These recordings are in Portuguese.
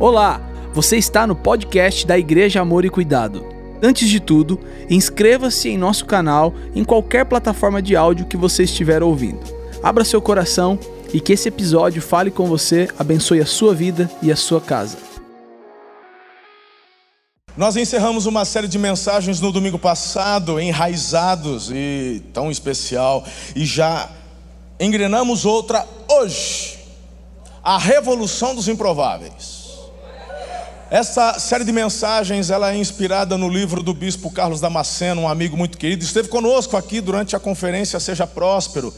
Olá, você está no podcast da Igreja Amor e Cuidado. Antes de tudo, inscreva-se em nosso canal em qualquer plataforma de áudio que você estiver ouvindo. Abra seu coração e que esse episódio fale com você, abençoe a sua vida e a sua casa. Nós encerramos uma série de mensagens no domingo passado, enraizados e tão especial, e já engrenamos outra hoje. A revolução dos improváveis. Essa série de mensagens ela é inspirada no livro do bispo Carlos Damasceno, um amigo muito querido, esteve conosco aqui durante a conferência Seja Próspero.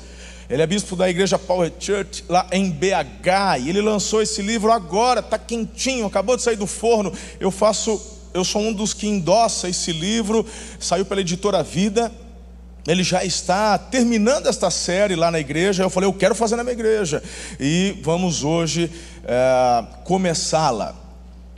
Ele é bispo da igreja Power Church lá em BH e ele lançou esse livro agora, está quentinho, acabou de sair do forno. Eu faço, eu sou um dos que endossa esse livro, saiu pela editora Vida. Ele já está terminando esta série lá na igreja. Eu falei, eu quero fazer na minha igreja e vamos hoje é, começá-la.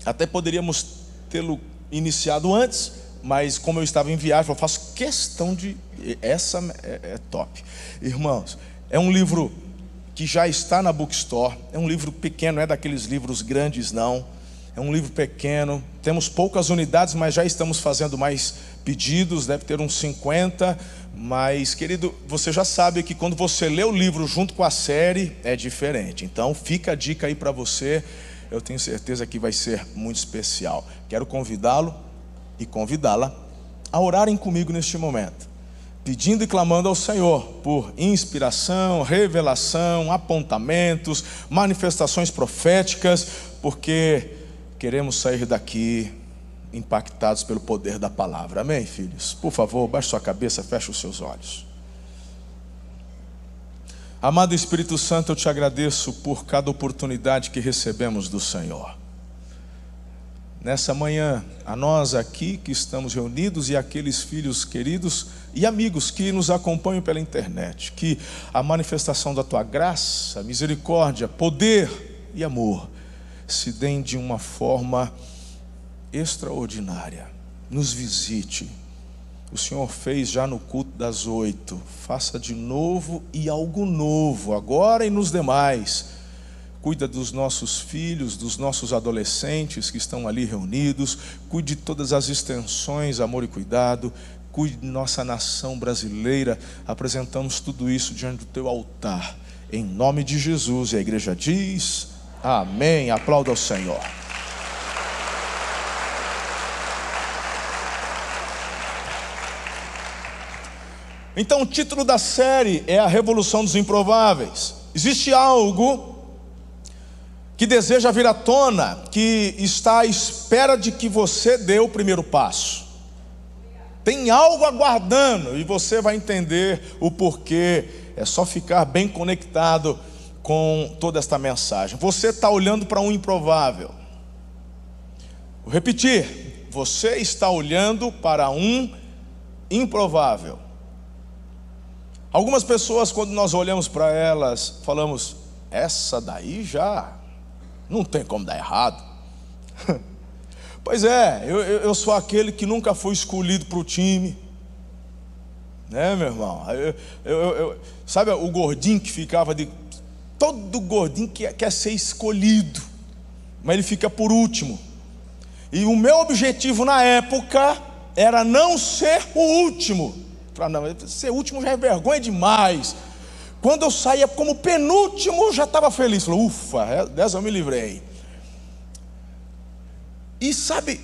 Até poderíamos tê-lo iniciado antes, mas como eu estava em viagem, eu faço questão de. Essa é, é top. Irmãos, é um livro que já está na bookstore. É um livro pequeno, não é daqueles livros grandes, não. É um livro pequeno. Temos poucas unidades, mas já estamos fazendo mais pedidos. Deve ter uns 50. Mas, querido, você já sabe que quando você lê o livro junto com a série, é diferente. Então, fica a dica aí para você. Eu tenho certeza que vai ser muito especial. Quero convidá-lo e convidá-la a orarem comigo neste momento pedindo e clamando ao Senhor por inspiração, revelação, apontamentos, manifestações proféticas, porque queremos sair daqui impactados pelo poder da palavra. Amém, filhos? Por favor, baixe sua cabeça, feche os seus olhos. Amado Espírito Santo, eu te agradeço por cada oportunidade que recebemos do Senhor nessa manhã, a nós aqui que estamos reunidos e aqueles filhos queridos e amigos que nos acompanham pela internet, que a manifestação da tua graça, misericórdia, poder e amor se deem de uma forma extraordinária. Nos visite. O Senhor fez já no culto das oito. Faça de novo e algo novo, agora e nos demais cuida dos nossos filhos, dos nossos adolescentes que estão ali reunidos, cuide de todas as extensões, amor e cuidado, cuide de nossa nação brasileira. Apresentamos tudo isso diante do teu altar, em nome de Jesus. E a igreja diz: Amém. Aplauda ao Senhor. Então, o título da série é A Revolução dos Improváveis. Existe algo que deseja vir à tona, que está à espera de que você dê o primeiro passo. Tem algo aguardando e você vai entender o porquê. É só ficar bem conectado com toda esta mensagem. Você está olhando para um improvável. Vou repetir. Você está olhando para um improvável. Algumas pessoas, quando nós olhamos para elas, falamos: essa daí já não tem como dar errado. pois é, eu, eu sou aquele que nunca foi escolhido para o time. Né, meu irmão? Eu, eu, sabe o gordinho que ficava de. Todo gordinho quer, quer ser escolhido, mas ele fica por último. E o meu objetivo na época era não ser o último. Para não, ser último já é vergonha demais. Quando eu saía como penúltimo, já estava feliz. Falei, ufa, é, dessa eu me livrei. E sabe,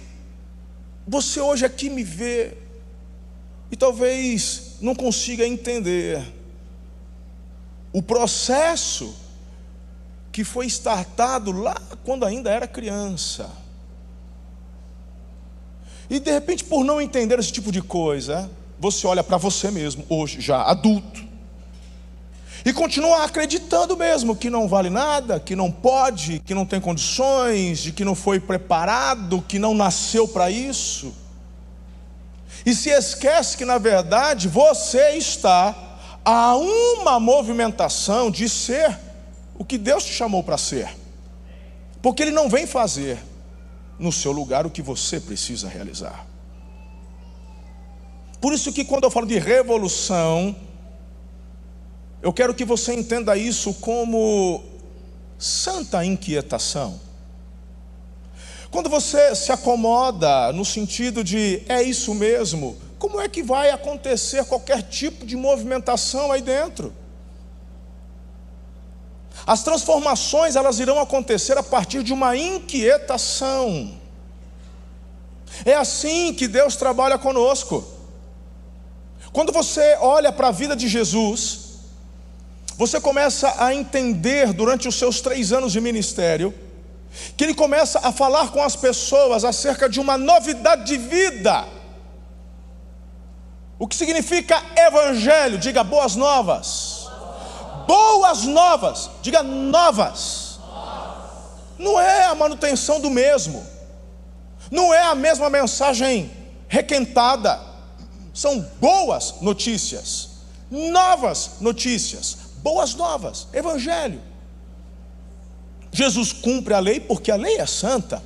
você hoje aqui me vê e talvez não consiga entender o processo que foi startado lá quando ainda era criança. E de repente, por não entender esse tipo de coisa, você olha para você mesmo, hoje já adulto, e continua acreditando mesmo que não vale nada, que não pode, que não tem condições, de que não foi preparado, que não nasceu para isso. E se esquece que na verdade você está a uma movimentação de ser o que Deus te chamou para ser. Porque Ele não vem fazer no seu lugar o que você precisa realizar. Por isso que quando eu falo de revolução, eu quero que você entenda isso como santa inquietação. Quando você se acomoda no sentido de é isso mesmo, como é que vai acontecer qualquer tipo de movimentação aí dentro? As transformações elas irão acontecer a partir de uma inquietação. É assim que Deus trabalha conosco. Quando você olha para a vida de Jesus, você começa a entender durante os seus três anos de ministério, que ele começa a falar com as pessoas acerca de uma novidade de vida. O que significa evangelho? Diga boas novas. Boas novas, diga novas. Não é a manutenção do mesmo, não é a mesma mensagem requentada, são boas notícias, novas notícias, boas novas, evangelho. Jesus cumpre a lei porque a lei é santa.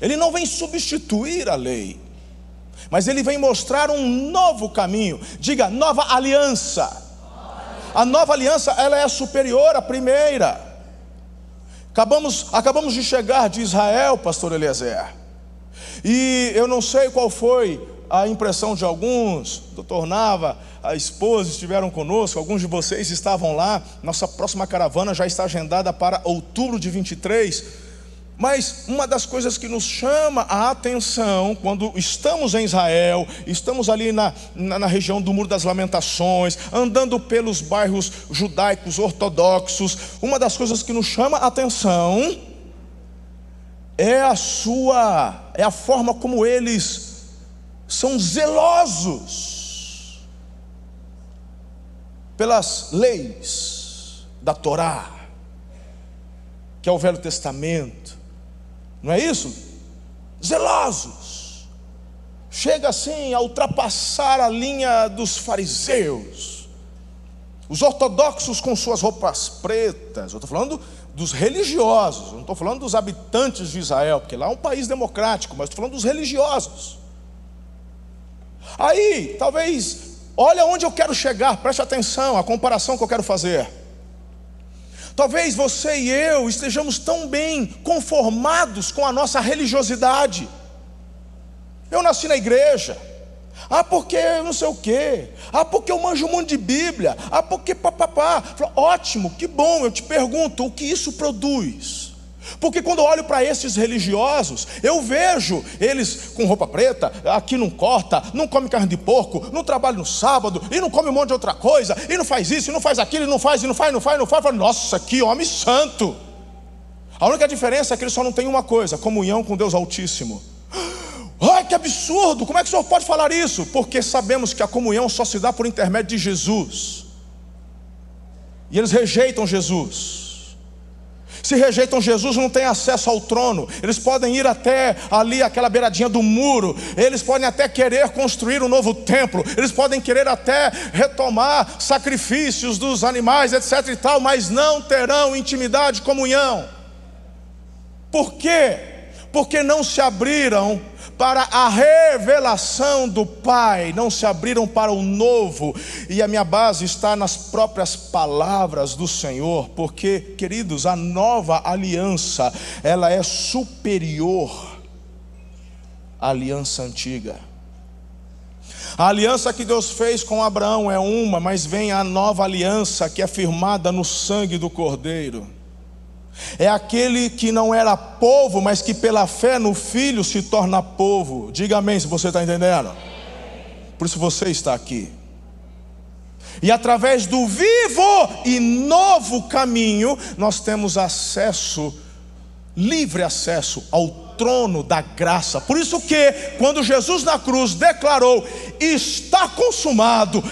Ele não vem substituir a lei, mas ele vem mostrar um novo caminho. Diga, nova aliança. A nova aliança, ela é superior à primeira. Acabamos, acabamos de chegar de Israel, pastor Eliezer. E eu não sei qual foi a impressão de alguns, doutor Nava, a esposa estiveram conosco, alguns de vocês estavam lá. Nossa próxima caravana já está agendada para outubro de 23. Mas uma das coisas que nos chama a atenção quando estamos em Israel, estamos ali na, na, na, região do Muro das Lamentações, andando pelos bairros judaicos ortodoxos, uma das coisas que nos chama a atenção é a sua, é a forma como eles são zelosos pelas leis da Torá, que é o Velho Testamento, não é isso? Zelosos, chega assim a ultrapassar a linha dos fariseus, os ortodoxos com suas roupas pretas, eu estou falando dos religiosos, não estou falando dos habitantes de Israel, porque lá é um país democrático, mas estou falando dos religiosos. Aí, talvez, olha onde eu quero chegar, preste atenção, a comparação que eu quero fazer. Talvez você e eu estejamos tão bem conformados com a nossa religiosidade. Eu nasci na igreja. Ah, porque não sei o quê. Ah, porque eu manjo um monte de Bíblia. Ah, porque papapá. Ótimo, que bom. Eu te pergunto, o que isso produz? Porque quando eu olho para esses religiosos, eu vejo eles com roupa preta, aqui não corta, não come carne de porco, não trabalha no sábado, e não come um monte de outra coisa, e não faz isso, e não faz aquilo, e não faz, e não faz, e não faz, e não faz. falo, Nossa, que homem santo! A única diferença é que ele só não tem uma coisa: comunhão com Deus Altíssimo. Ai, que absurdo! Como é que o senhor pode falar isso? Porque sabemos que a comunhão só se dá por intermédio de Jesus. E eles rejeitam Jesus. Se rejeitam Jesus, não têm acesso ao trono. Eles podem ir até ali, aquela beiradinha do muro. Eles podem até querer construir um novo templo. Eles podem querer até retomar sacrifícios dos animais, etc e tal, mas não terão intimidade, comunhão. Por quê? Porque não se abriram para a revelação do Pai, não se abriram para o novo, e a minha base está nas próprias palavras do Senhor, porque, queridos, a nova aliança, ela é superior à aliança antiga. A aliança que Deus fez com Abraão é uma, mas vem a nova aliança que é firmada no sangue do Cordeiro. É aquele que não era povo, mas que pela fé no Filho se torna povo. Diga amém se você está entendendo. Por isso você está aqui. E através do vivo e novo caminho, nós temos acesso, livre acesso ao trono da graça. Por isso que, quando Jesus na cruz declarou: Está consumado,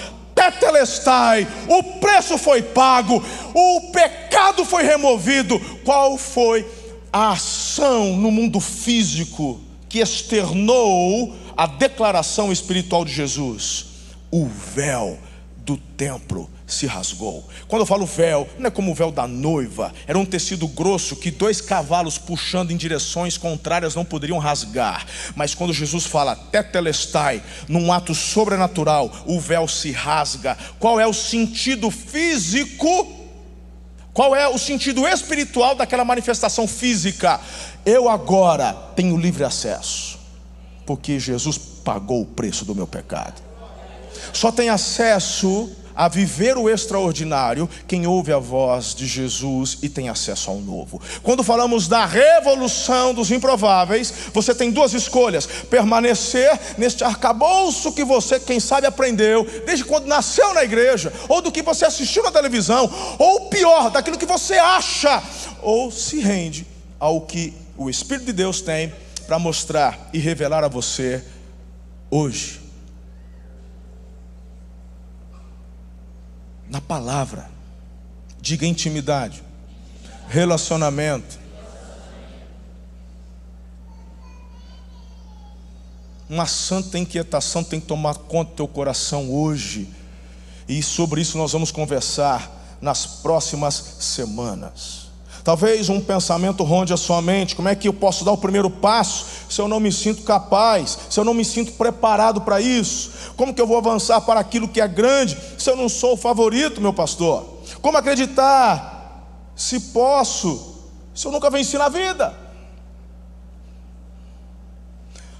tetelestai, o preço foi pago, o pecado foi removido. Qual foi a ação no mundo físico que externou a declaração espiritual de Jesus? O véu do templo se rasgou. Quando eu falo véu, não é como o véu da noiva, era um tecido grosso que dois cavalos puxando em direções contrárias não poderiam rasgar. Mas quando Jesus fala tetelestai, num ato sobrenatural, o véu se rasga. Qual é o sentido físico? Qual é o sentido espiritual daquela manifestação física? Eu agora tenho livre acesso, porque Jesus pagou o preço do meu pecado. Só tem acesso a viver o extraordinário quem ouve a voz de Jesus e tem acesso ao novo. Quando falamos da revolução dos improváveis, você tem duas escolhas: permanecer neste arcabouço que você, quem sabe, aprendeu desde quando nasceu na igreja, ou do que você assistiu na televisão, ou pior, daquilo que você acha, ou se rende ao que o Espírito de Deus tem para mostrar e revelar a você hoje. Na palavra. Diga intimidade, relacionamento. Uma santa inquietação tem que tomar conta do teu coração hoje. E sobre isso nós vamos conversar nas próximas semanas. Talvez um pensamento ronde a sua mente: como é que eu posso dar o primeiro passo se eu não me sinto capaz, se eu não me sinto preparado para isso? Como que eu vou avançar para aquilo que é grande se eu não sou o favorito, meu pastor? Como acreditar se posso, se eu nunca venci na vida?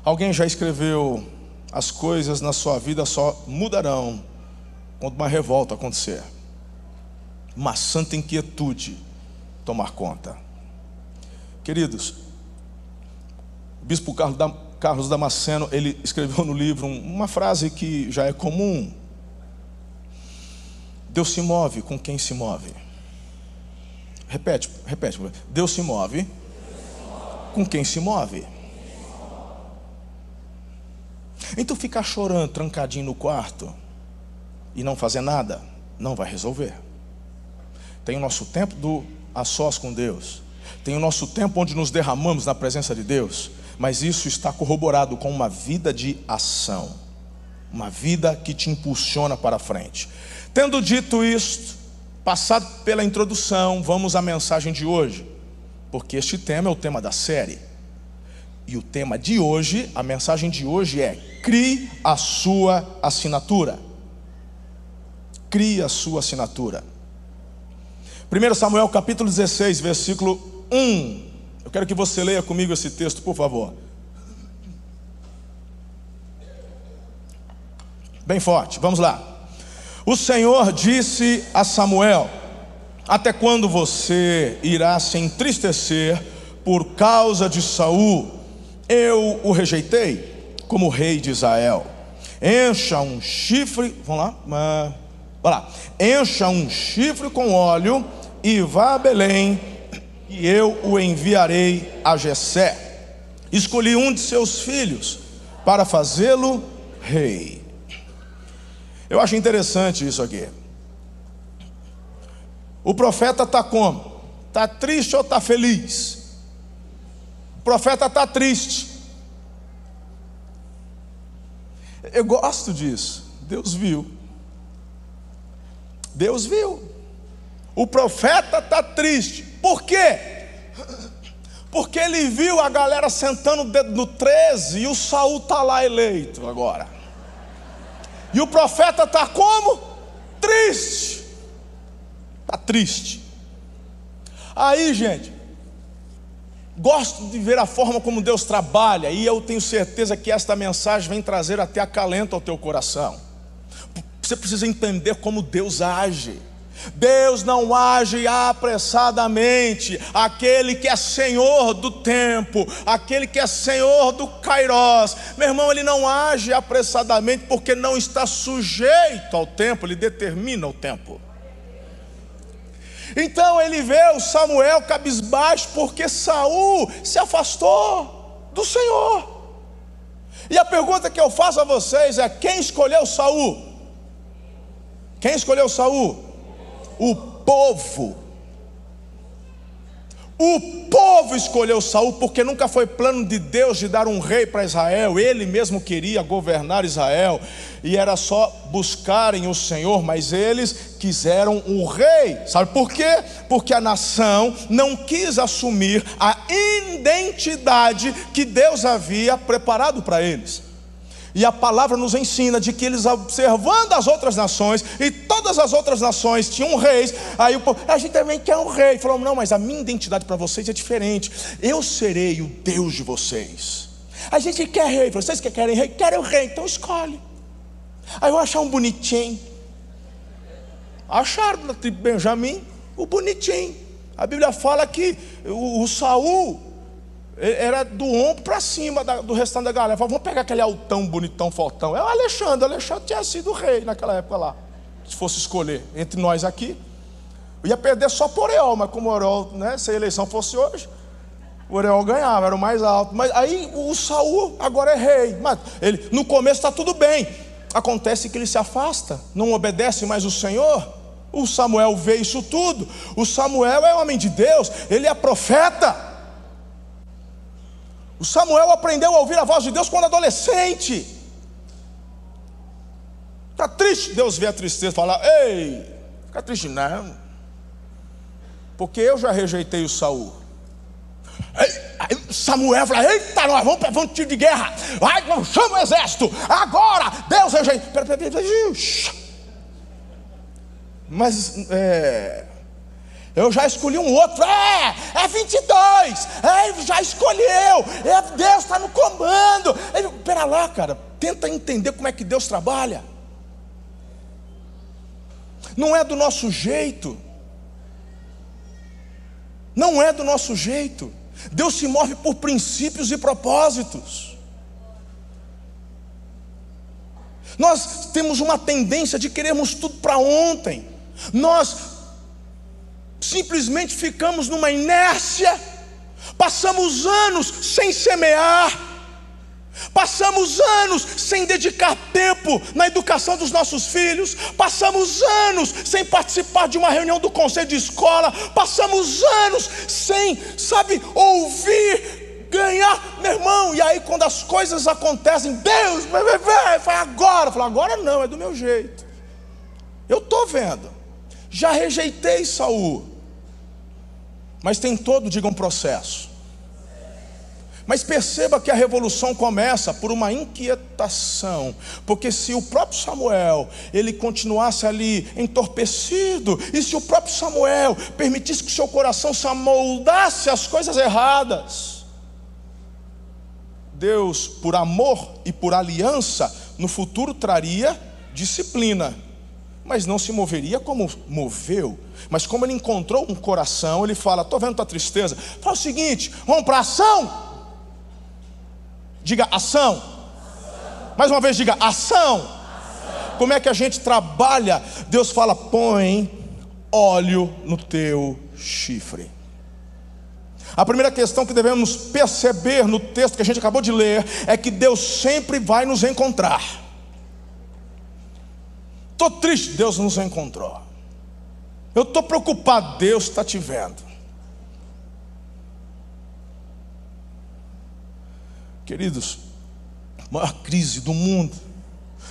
Alguém já escreveu: as coisas na sua vida só mudarão quando uma revolta acontecer, uma santa inquietude tomar conta. Queridos, o bispo Carlos Damasceno, ele escreveu no livro uma frase que já é comum. Deus se move com quem se move. Repete, repete. Deus se move com quem se move. Então ficar chorando, trancadinho no quarto e não fazer nada, não vai resolver. Tem o nosso tempo do a sós com Deus. Tem o nosso tempo onde nos derramamos na presença de Deus, mas isso está corroborado com uma vida de ação, uma vida que te impulsiona para frente. Tendo dito isto, passado pela introdução, vamos à mensagem de hoje, porque este tema é o tema da série. E o tema de hoje, a mensagem de hoje é: crie a sua assinatura. Crie a sua assinatura. 1 Samuel capítulo 16, versículo 1. Eu quero que você leia comigo esse texto, por favor. Bem forte, vamos lá. O Senhor disse a Samuel: Até quando você irá se entristecer por causa de Saul? Eu o rejeitei como rei de Israel. Encha um chifre, vamos lá, vamos lá. Encha um chifre com óleo e vá a Belém, e eu o enviarei a Jessé. Escolhi um de seus filhos para fazê-lo rei. Eu acho interessante isso aqui. O profeta está como? Está triste ou está feliz? O profeta está triste. Eu gosto disso. Deus viu. Deus viu. O profeta está triste. Por quê? Porque ele viu a galera sentando o dedo no 13 e o Saul está lá eleito agora. E o profeta está como? Triste. Está triste. Aí, gente, gosto de ver a forma como Deus trabalha, e eu tenho certeza que esta mensagem vem trazer até acalento ao teu coração. Você precisa entender como Deus age. Deus não age apressadamente. Aquele que é Senhor do tempo, aquele que é Senhor do Kairós, meu irmão, ele não age apressadamente porque não está sujeito ao tempo, ele determina o tempo. Então ele vê o Samuel cabisbaixo porque Saul se afastou do Senhor. E a pergunta que eu faço a vocês é: quem escolheu Saul? Quem escolheu Saul? O povo. O povo escolheu Saul porque nunca foi plano de Deus de dar um rei para Israel. Ele mesmo queria governar Israel e era só buscarem o Senhor, mas eles quiseram um rei. Sabe por quê? Porque a nação não quis assumir a identidade que Deus havia preparado para eles. E a palavra nos ensina de que eles observando as outras nações e todas as outras nações tinham reis, aí o povo, a gente também quer um rei. Falou, não, mas a minha identidade para vocês é diferente. Eu serei o Deus de vocês. A gente quer rei, vocês que querem rei, querem o rei, então escolhe. Aí eu achar um bonitinho. Acharam na tribo Benjamim o bonitinho. A Bíblia fala que o Saul era do ombro para cima da, do restante da galera. Falou, vamos pegar aquele altão bonitão, fortão. É o Alexandre. O Alexandre tinha sido rei naquela época lá. Se fosse escolher entre nós aqui, eu ia perder só por Oreol, mas como Oreol, né, se a eleição fosse hoje, o Oreol ganhava, era o mais alto. Mas aí o Saul agora é rei. Mas ele, no começo está tudo bem. Acontece que ele se afasta, não obedece mais o Senhor. O Samuel vê isso tudo. O Samuel é homem de Deus, ele é profeta. O Samuel aprendeu a ouvir a voz de Deus quando adolescente. Está triste? Deus vê a tristeza e fala: Ei, fica triste não. Porque eu já rejeitei o Saul. Samuel fala: Eita, nós vamos para um tiro de guerra. Vai, chama o exército. Agora, Deus rejeita. Mas é, eu já escolhi um outro. É, é 22. É, já escolheu. É, Deus está no comando. Ele, pera lá, cara. Tenta entender como é que Deus trabalha. Não é do nosso jeito. Não é do nosso jeito. Deus se move por princípios e propósitos. Nós temos uma tendência de queremos tudo para ontem. Nós simplesmente ficamos numa inércia, passamos anos sem semear, passamos anos sem dedicar tempo na educação dos nossos filhos, passamos anos sem participar de uma reunião do conselho de escola, passamos anos sem, sabe, ouvir ganhar, meu irmão. E aí, quando as coisas acontecem, Deus, vai, agora. Fala, agora não, é do meu jeito. Eu estou vendo. Já rejeitei Saul. Mas tem todo, diga, um processo. Mas perceba que a revolução começa por uma inquietação, porque se o próprio Samuel ele continuasse ali entorpecido, e se o próprio Samuel permitisse que seu coração se amoldasse às coisas erradas, Deus, por amor e por aliança, no futuro traria disciplina mas não se moveria como moveu. Mas como ele encontrou um coração, ele fala: Estou vendo tua tristeza. Fala o seguinte: vamos para ação. Diga ação. ação. Mais uma vez, diga ação. ação. Como é que a gente trabalha? Deus fala: põe óleo no teu chifre. A primeira questão que devemos perceber no texto que a gente acabou de ler é que Deus sempre vai nos encontrar. Estou triste, Deus nos encontrou. Eu estou preocupado, Deus está te vendo. Queridos, a maior crise do mundo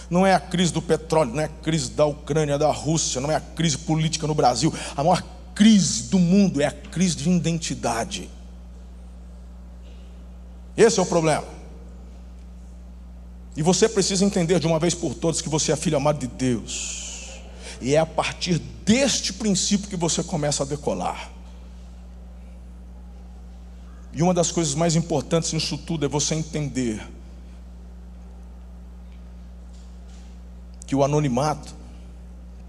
não é a crise do petróleo, não é a crise da Ucrânia, da Rússia, não é a crise política no Brasil. A maior crise do mundo é a crise de identidade. Esse é o problema. E você precisa entender de uma vez por todas que você é filho amado de Deus. E é a partir deste princípio que você começa a decolar. E uma das coisas mais importantes nisso tudo é você entender que o anonimato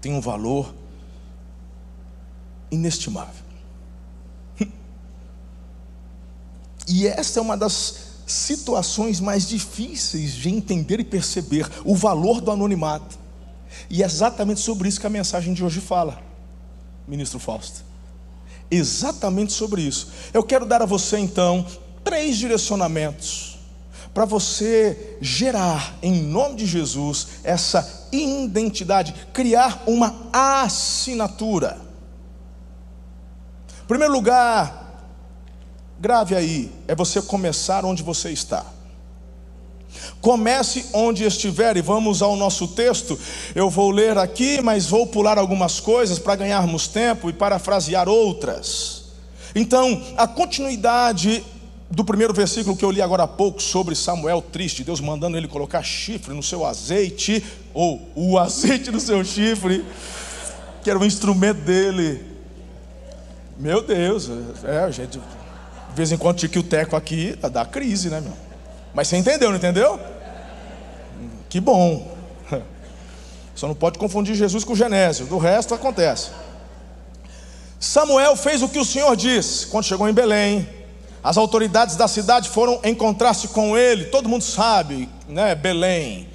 tem um valor inestimável. E essa é uma das situações mais difíceis de entender e perceber o valor do anonimato. E é exatamente sobre isso que a mensagem de hoje fala, ministro Fausto. Exatamente sobre isso. Eu quero dar a você então três direcionamentos para você gerar, em nome de Jesus, essa identidade, criar uma assinatura. Em primeiro lugar, Grave aí, é você começar onde você está. Comece onde estiver, e vamos ao nosso texto. Eu vou ler aqui, mas vou pular algumas coisas para ganharmos tempo e parafrasear outras. Então, a continuidade do primeiro versículo que eu li agora há pouco sobre Samuel triste, Deus mandando ele colocar chifre no seu azeite, ou o azeite no seu chifre. que era um instrumento dele. Meu Deus, é, a gente, de vez em quando que o teco aqui, dá crise, né, meu? Mas você entendeu, não entendeu? Que bom. Só não pode confundir Jesus com Genésio, do resto acontece. Samuel fez o que o Senhor disse quando chegou em Belém. As autoridades da cidade foram encontrar-se com ele. Todo mundo sabe, né? Belém,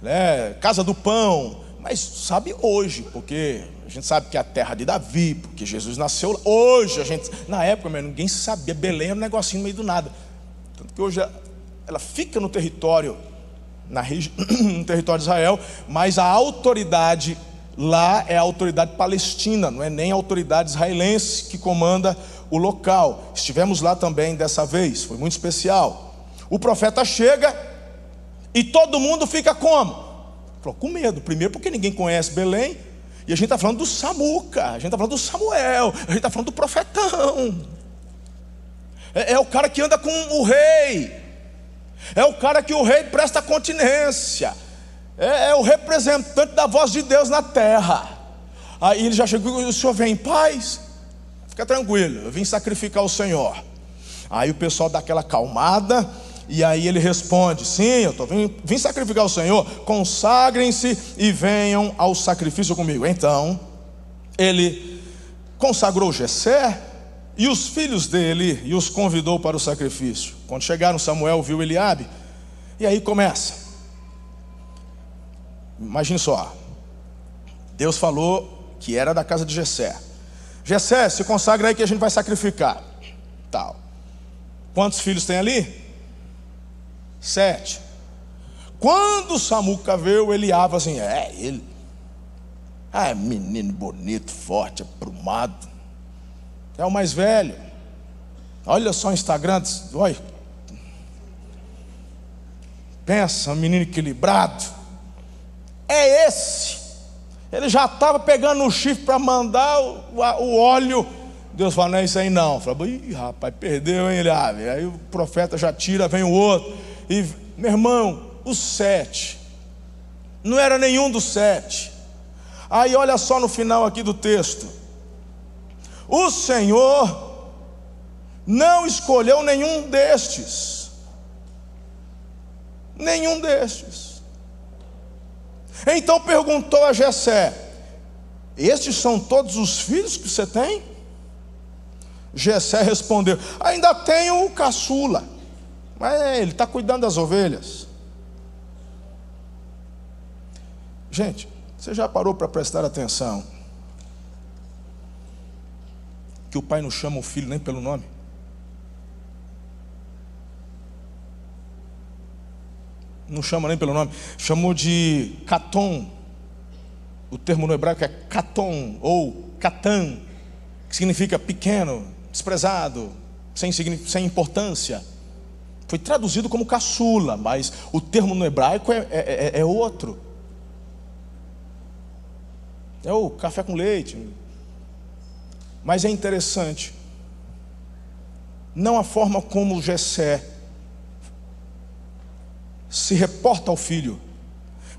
né? Casa do Pão. Mas sabe hoje, porque a gente sabe que é a terra de Davi, porque Jesus nasceu lá. Hoje, a gente, na época, meu, ninguém sabia. Belém era um negocinho no meio do nada. Tanto que hoje ela fica no território na no território de Israel, mas a autoridade lá é a autoridade palestina, não é nem a autoridade israelense que comanda o local. Estivemos lá também dessa vez, foi muito especial. O profeta chega e todo mundo fica como? Com medo. Primeiro porque ninguém conhece Belém, e a gente está falando do Samuca, a gente está falando do Samuel, a gente está falando do profetão. É, é o cara que anda com o rei. É o cara que o rei presta continência. É, é o representante da voz de Deus na terra. Aí ele já chegou, o senhor vem em paz? Fica tranquilo, eu vim sacrificar o Senhor. Aí o pessoal dá aquela calmada, e aí ele responde: Sim, eu tô, vim, vim sacrificar o Senhor, consagrem-se e venham ao sacrifício comigo. Então, ele consagrou Jessé, e os filhos dele e os convidou para o sacrifício. Quando chegaram, Samuel viu Eliabe, e aí começa. Imagine só. Deus falou que era da casa de Jessé. Jessé, se consagra aí que a gente vai sacrificar. Tal. Quantos filhos tem ali? Sete. Quando Samuca veio, Eliabe assim, é ele. Ah, é menino bonito, forte, aprumado. É o mais velho. Olha só o Instagram. Olha. Pensa, menino equilibrado. É esse. Ele já estava pegando o chifre para mandar o, o, óleo. Deus fala, não é isso aí não. Fala, ih, rapaz, perdeu, hein, ele. Aí o profeta já tira, vem o outro. E, meu irmão, os sete. Não era nenhum dos sete. Aí olha só no final aqui do texto. O Senhor não escolheu nenhum destes. Nenhum destes. Então perguntou a Jessé: Estes são todos os filhos que você tem? Jessé respondeu: Ainda tenho o caçula, mas ele está cuidando das ovelhas. Gente, você já parou para prestar atenção? que o pai não chama o filho nem pelo nome? Não chama nem pelo nome, chamou de Caton. O termo no hebraico é Caton ou Catan, que significa pequeno, desprezado, sem, sem importância. Foi traduzido como caçula, mas o termo no hebraico é, é, é, é outro. É o café com leite, mas é interessante, não a forma como Jessé se reporta ao filho,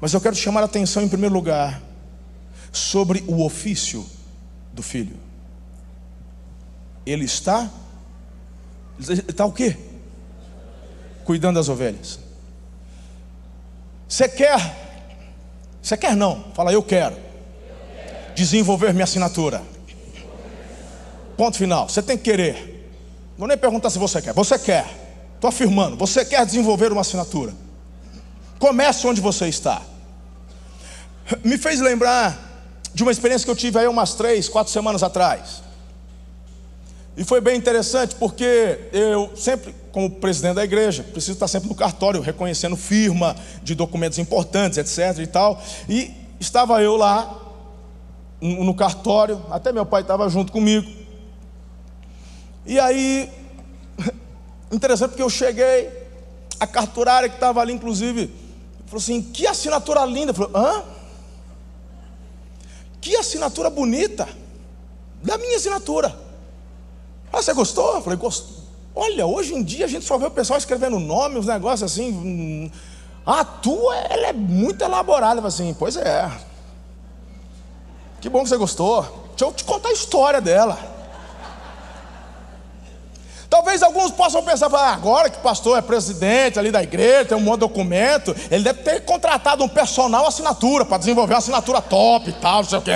mas eu quero chamar a atenção em primeiro lugar sobre o ofício do filho. Ele está, ele está o quê? Cuidando das ovelhas. Você quer, você quer não, fala eu quero, desenvolver minha assinatura. Ponto final. Você tem que querer. Não vou nem perguntar se você quer. Você quer. Estou afirmando. Você quer desenvolver uma assinatura. Comece onde você está. Me fez lembrar de uma experiência que eu tive aí umas três, quatro semanas atrás. E foi bem interessante porque eu sempre, como presidente da igreja, preciso estar sempre no cartório, reconhecendo firma de documentos importantes, etc. e tal. E estava eu lá no cartório, até meu pai estava junto comigo. E aí, interessante porque eu cheguei, a carturária que estava ali, inclusive, falou assim: que assinatura linda. Hã? Que assinatura bonita. Da minha assinatura. Ah, você gostou? Eu falei, gostou. Olha, hoje em dia a gente só vê o pessoal escrevendo nome, uns negócios assim. Hum, a tua, ela é muito elaborada. Assim, pois é. Que bom que você gostou. Deixa eu te contar a história dela. Talvez alguns possam pensar, ah, agora que o pastor é presidente ali da igreja, tem um monte de documento, ele deve ter contratado um personal assinatura para desenvolver uma assinatura top e tal, não sei o quê.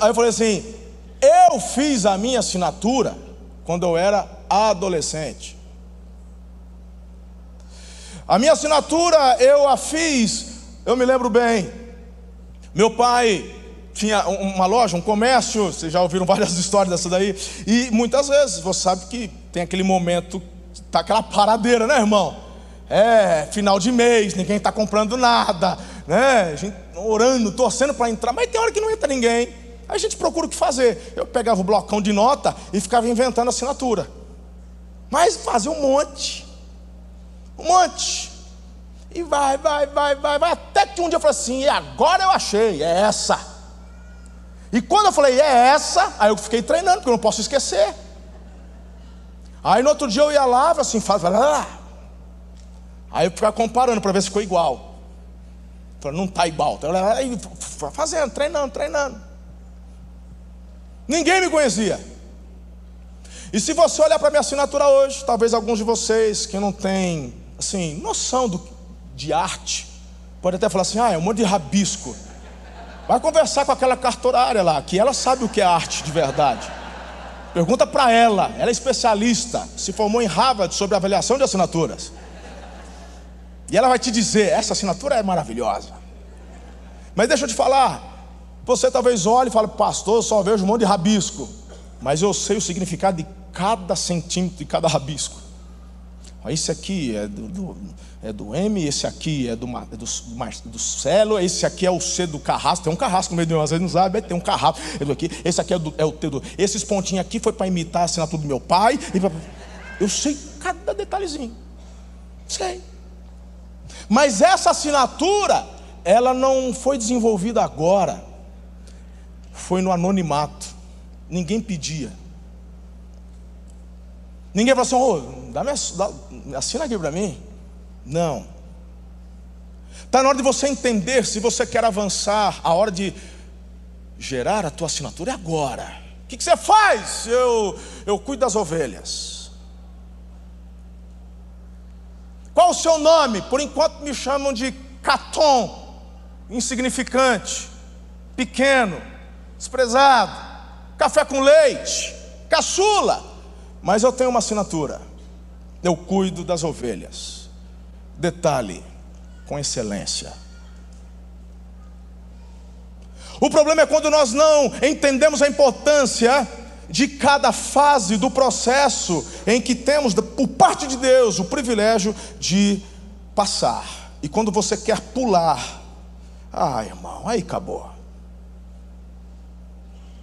Aí eu falei assim: eu fiz a minha assinatura quando eu era adolescente. A minha assinatura eu a fiz, eu me lembro bem. Meu pai tinha uma loja, um comércio, vocês já ouviram várias histórias dessa daí, e muitas vezes você sabe que tem aquele momento, tá aquela paradeira, né, irmão? É, final de mês, ninguém está comprando nada, né? A gente orando, torcendo para entrar, mas tem hora que não entra ninguém. A gente procura o que fazer. Eu pegava o blocão de nota e ficava inventando assinatura. Mas fazia um monte. Um monte. E vai, vai, vai, vai, vai. Até que um dia eu falei assim: e agora eu achei, é essa. E quando eu falei, é essa, aí eu fiquei treinando, porque eu não posso esquecer. Aí no outro dia eu ia lá, assim, faz, lá. Aí eu ficava comparando para ver se ficou igual. Falei, não está igual. Aí, fazendo, treinando, treinando. Ninguém me conhecia. E se você olhar para minha assinatura hoje, talvez alguns de vocês que não têm assim, noção do, de arte, pode até falar assim: ah, é um monte de rabisco. Vai conversar com aquela cartorária lá, que ela sabe o que é arte de verdade. Pergunta para ela, ela é especialista, se formou em Harvard sobre avaliação de assinaturas. E ela vai te dizer: essa assinatura é maravilhosa. Mas deixa eu te falar, você talvez olhe e fale, pastor, eu só vejo um monte de rabisco. Mas eu sei o significado de cada centímetro de cada rabisco. Esse aqui é do, do, é do M, esse aqui é do, é do, do Celo, esse aqui é o C do carrasco. Tem um carrasco no meio de nós, não sabe, tem um carrasco. É aqui. Esse aqui é, do, é o T do. Esses pontinhos aqui foi para imitar a assinatura do meu pai. Pra, eu sei cada detalhezinho. Sei. Mas essa assinatura, ela não foi desenvolvida agora foi no anonimato. Ninguém pedia. Ninguém falou assim: oh, dá dá, assina aqui para mim. Não. Está na hora de você entender se você quer avançar, a hora de gerar a tua assinatura é agora. O que, que você faz? Eu, eu cuido das ovelhas. Qual o seu nome? Por enquanto me chamam de Caton, insignificante, pequeno desprezado, café com leite, caçula. Mas eu tenho uma assinatura. Eu cuido das ovelhas. Detalhe, com excelência. O problema é quando nós não entendemos a importância de cada fase do processo em que temos, por parte de Deus, o privilégio de passar. E quando você quer pular, ah, irmão, aí acabou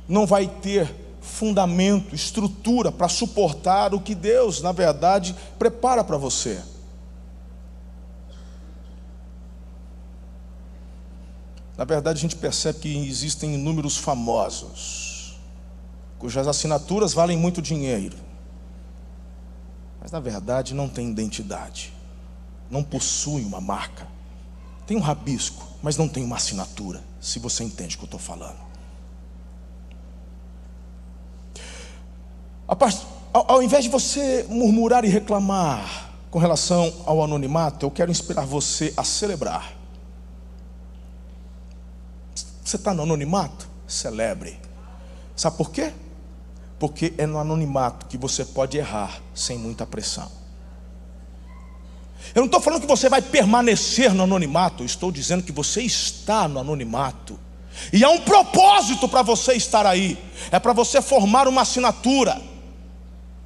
não vai ter fundamento, estrutura para suportar o que Deus, na verdade, prepara para você. Na verdade, a gente percebe que existem inúmeros famosos, cujas assinaturas valem muito dinheiro, mas na verdade não tem identidade, não possuem uma marca, tem um rabisco, mas não tem uma assinatura, se você entende o que eu estou falando. Ao, ao invés de você murmurar e reclamar com relação ao anonimato, eu quero inspirar você a celebrar. Você está no anonimato? Celebre. Sabe por quê? Porque é no anonimato que você pode errar sem muita pressão. Eu não estou falando que você vai permanecer no anonimato, estou dizendo que você está no anonimato. E há um propósito para você estar aí, é para você formar uma assinatura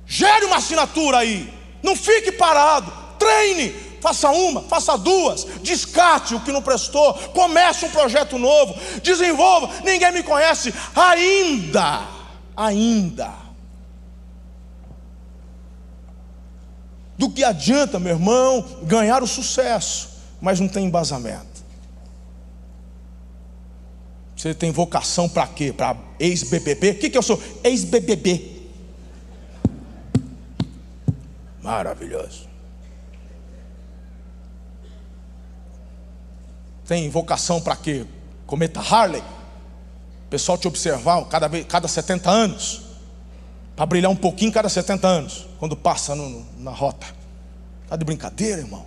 Gere uma assinatura aí. Não fique parado. Treine. Faça uma, faça duas. Descarte o que não prestou. Comece um projeto novo. Desenvolva. Ninguém me conhece ainda. Ainda. Do que adianta, meu irmão, ganhar o sucesso, mas não tem embasamento. Você tem vocação para quê? Para ex-BBB? O que, que eu sou? Ex-BBB. Maravilhoso. Tem vocação para quê? Cometa Harley? pessoal te observar cada, vez, cada 70 anos, para brilhar um pouquinho cada 70 anos, quando passa no, na rota. Está de brincadeira, irmão?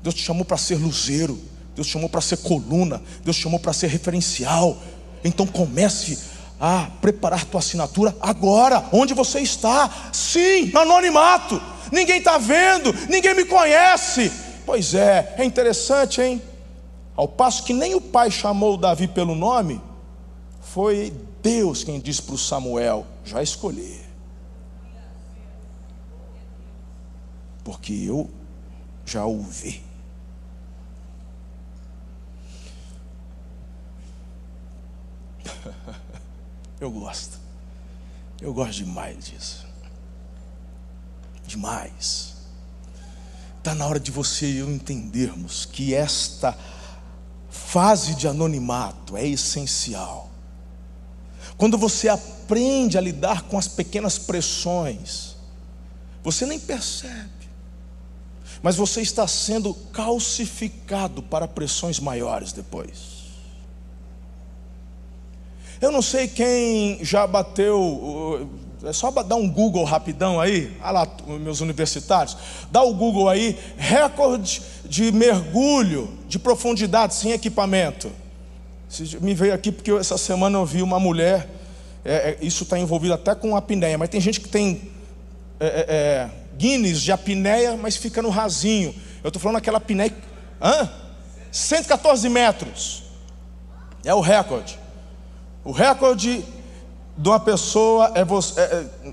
Deus te chamou para ser luzeiro, Deus te chamou para ser coluna, Deus te chamou para ser referencial. Então comece a preparar tua assinatura agora, onde você está. Sim, no anonimato. Ninguém está vendo, ninguém me conhece. Pois é, é interessante, hein? Ao passo que nem o pai chamou Davi pelo nome, foi Deus quem disse para o Samuel: já escolhi. Porque eu já ouvi. Eu gosto. Eu gosto demais disso. Demais. Está na hora de você e eu entendermos que esta fase de anonimato é essencial. Quando você aprende a lidar com as pequenas pressões, você nem percebe, mas você está sendo calcificado para pressões maiores depois. Eu não sei quem já bateu, é só dar um Google rapidão aí, olha lá, meus universitários, dá o Google aí, recorde de mergulho de profundidade sem equipamento. Me veio aqui porque essa semana eu vi uma mulher, é, é, isso está envolvido até com apneia, mas tem gente que tem é, é, é Guinness de apneia, mas fica no rasinho. Eu estou falando aquela apneia, hã? 114 metros, é o recorde. O recorde de uma pessoa é você, é, é,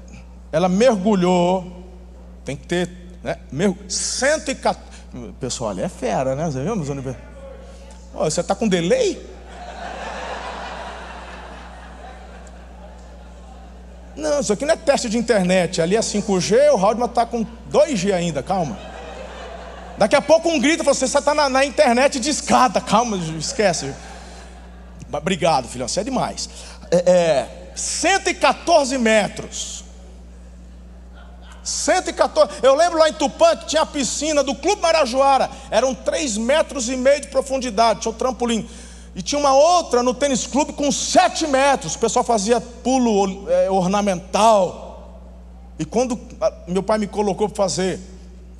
ela mergulhou, tem que ter, né? Merg... 114. Pessoal, ali é fera, né? Você viu, meus oh, Você está com delay? Não, isso aqui não é teste de internet. Ali é 5G, o Haldman está com 2G ainda, calma. Daqui a pouco um grita, você está na, na internet de escada, calma, esquece. Obrigado, filhão, você é demais. É, é, 114 metros. 114. Eu lembro lá em Tupã que tinha a piscina do Clube Marajoara. Eram 3 metros e meio de profundidade. Tinha o um trampolim. E tinha uma outra no tênis clube com 7 metros. O pessoal fazia pulo é, ornamental. E quando meu pai me colocou para fazer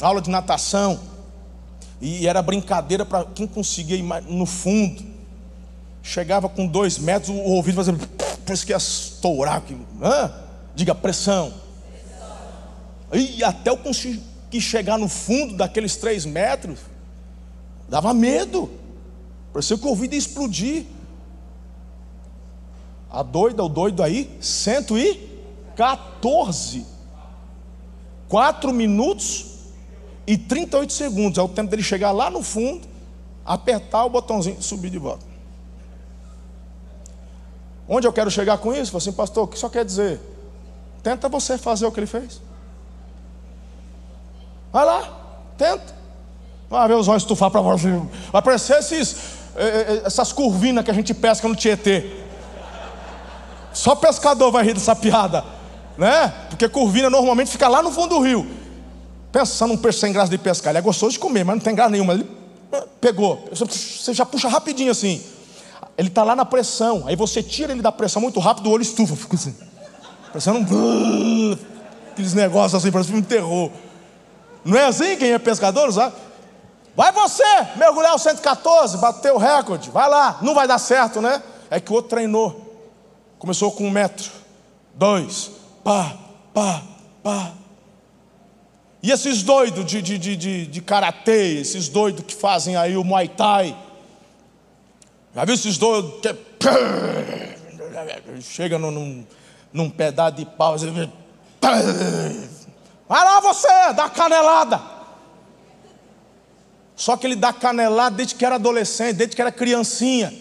aula de natação, e era brincadeira para quem conseguia ir no fundo chegava com dois metros, o ouvido fazia, parece que ia estourar. Hã? Diga, pressão. E até eu conseguir chegar no fundo daqueles três metros, dava medo. Parecia que o ouvido ia explodir. A doida, o doido aí, 114. 4 minutos e 38 segundos. É o tempo dele chegar lá no fundo, apertar o botãozinho e subir de volta. Onde eu quero chegar com isso? Falei assim, pastor, o que isso quer dizer? Tenta você fazer o que ele fez. Vai lá, tenta. Vai ver os olhos estufar para você. Vai aparecer esses, eh, eh, eh, essas curvinas que a gente pesca no Tietê. Só pescador vai rir dessa piada, né? Porque curvina normalmente fica lá no fundo do rio. Pensando num peixe sem graça de pescar. Ele é gostoso de comer, mas não tem graça nenhuma. Ele pegou. Você já puxa rapidinho assim. Ele está lá na pressão. Aí você tira ele da pressão muito rápido, o olho estufa, fica assim. Parecendo um. Aqueles negócios assim, parece um terror. Não é assim quem é pescador, sabe? Vai você mergulhar o 114, bater o recorde. Vai lá, não vai dar certo, né? É que o outro treinou. Começou com um metro, dois, pá, pá, pá. E esses doidos de, de, de, de, de karatê, esses doidos que fazem aí o muay thai, já viu esses dois que chega num, num pedaço de pau, vai lá você, dá canelada. Só que ele dá canelada desde que era adolescente, desde que era criancinha.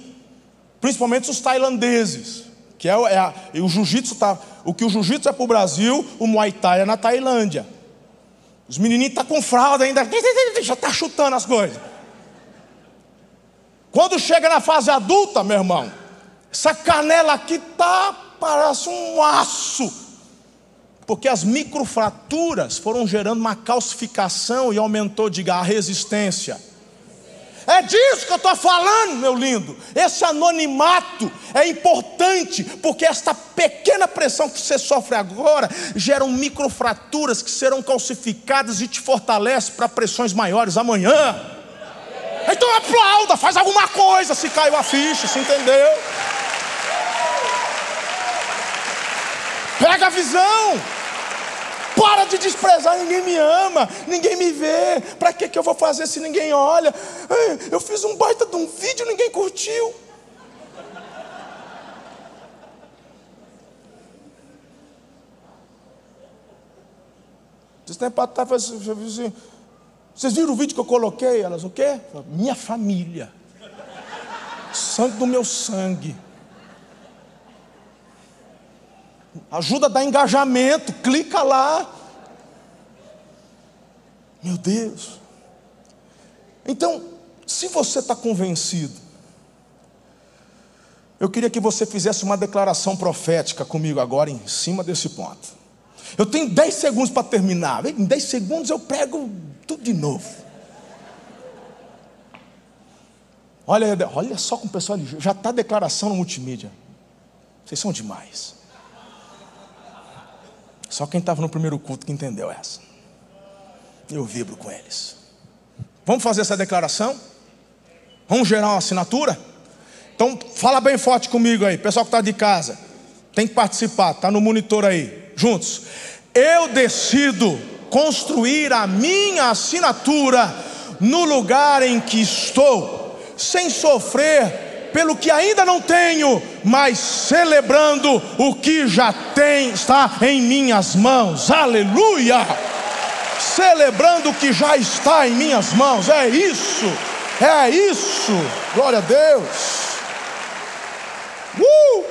Principalmente os tailandeses, que é, é a, o jiu-jitsu tá, o que o jiu-jitsu é para o Brasil, o Muay Thai é na Tailândia. Os menininhos estão tá com fralda ainda, já está chutando as coisas. Quando chega na fase adulta, meu irmão, essa canela aqui tá parece um aço. Porque as microfraturas foram gerando uma calcificação e aumentou, diga, a resistência. É disso que eu estou falando, meu lindo. Esse anonimato é importante, porque esta pequena pressão que você sofre agora geram microfraturas que serão calcificadas e te fortalece para pressões maiores amanhã. Então aplauda, faz alguma coisa se caiu a ficha, se entendeu? Pega a visão. Para de desprezar, ninguém me ama, ninguém me vê. Para que, que eu vou fazer se ninguém olha? Eu fiz um baita de um vídeo, ninguém curtiu. Esse tempo atrás, assim, vocês viram o vídeo que eu coloquei? Elas, o quê? Minha família. Sangue do meu sangue. Ajuda a dar engajamento, clica lá. Meu Deus. Então, se você está convencido, eu queria que você fizesse uma declaração profética comigo agora em cima desse ponto. Eu tenho 10 segundos para terminar. Em 10 segundos eu prego tudo de novo. Olha, olha só como o pessoal já está declaração no multimídia. Vocês são demais. Só quem estava no primeiro culto que entendeu essa. Eu vibro com eles. Vamos fazer essa declaração? Vamos gerar uma assinatura? Então, fala bem forte comigo aí, pessoal que está de casa. Tem que participar, está no monitor aí. Juntos. Eu decido construir a minha assinatura no lugar em que estou, sem sofrer pelo que ainda não tenho, mas celebrando o que já tem, está em minhas mãos. Aleluia! Celebrando o que já está em minhas mãos. É isso. É isso. Glória a Deus. Uh!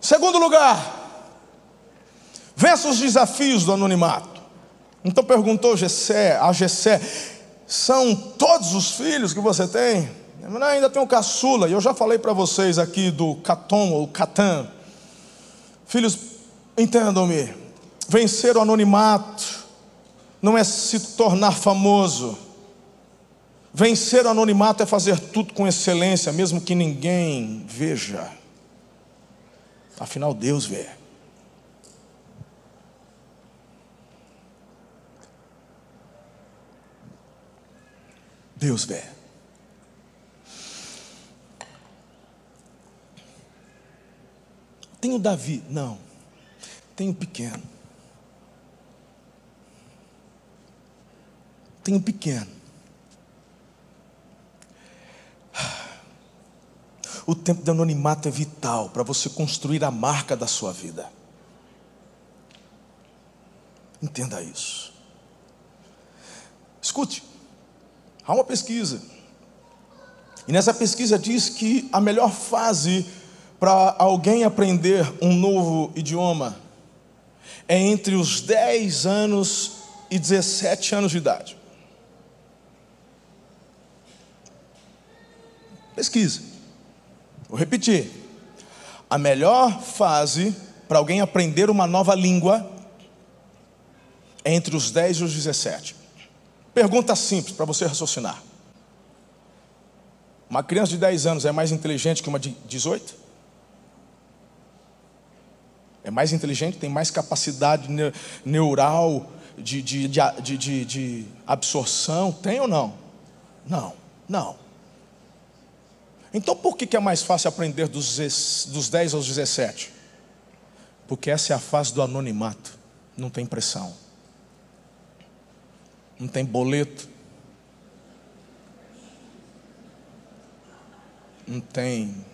Segundo lugar, vença os desafios do anonimato. Então perguntou Gessé, a Gessé, são todos os filhos que você tem? Ainda tem o caçula, e eu já falei para vocês aqui do Caton ou Catan. Filhos, entendam-me: vencer o anonimato não é se tornar famoso. Vencer o anonimato é fazer tudo com excelência, mesmo que ninguém veja. Afinal, Deus vê. Deus vê. Tenho Davi? Não. Tenho pequeno. Tenho pequeno. O tempo de anonimato é vital para você construir a marca da sua vida. Entenda isso. Escute, há uma pesquisa. E nessa pesquisa diz que a melhor fase para alguém aprender um novo idioma é entre os 10 anos e 17 anos de idade. Pesquisa. Vou repetir. A melhor fase para alguém aprender uma nova língua é entre os 10 e os 17. Pergunta simples para você raciocinar. Uma criança de 10 anos é mais inteligente que uma de 18? é mais inteligente, tem mais capacidade neural de, de, de, de, absorção. Tem ou não? Não, não. Então por que é mais fácil aprender dos, dos 10 aos 17? Porque essa é a fase do anonimato. Não tem pressão. Não tem boleto. Não tem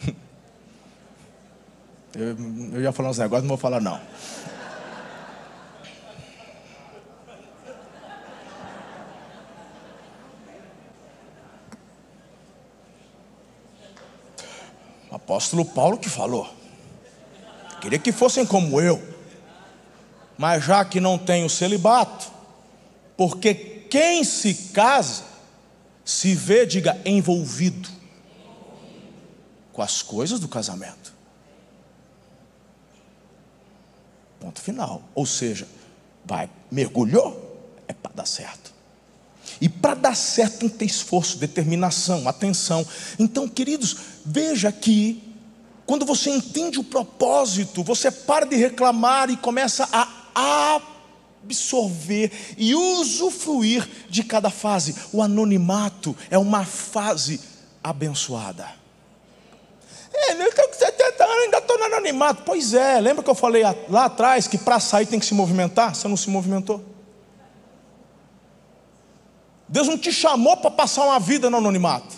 Eu, eu ia falar uns negócios, não vou falar não. Apóstolo Paulo que falou. Queria que fossem como eu. Mas já que não tenho celibato, porque quem se casa se vê, diga, envolvido com as coisas do casamento. Ponto final. Ou seja, vai, mergulhou, é para dar certo. E para dar certo tem que ter esforço, determinação, atenção. Então, queridos, veja que quando você entende o propósito, você para de reclamar e começa a absorver e usufruir de cada fase. O anonimato é uma fase abençoada. É, ainda estou no anonimato. Pois é, lembra que eu falei lá atrás que para sair tem que se movimentar? Você não se movimentou? Deus não te chamou para passar uma vida no anonimato.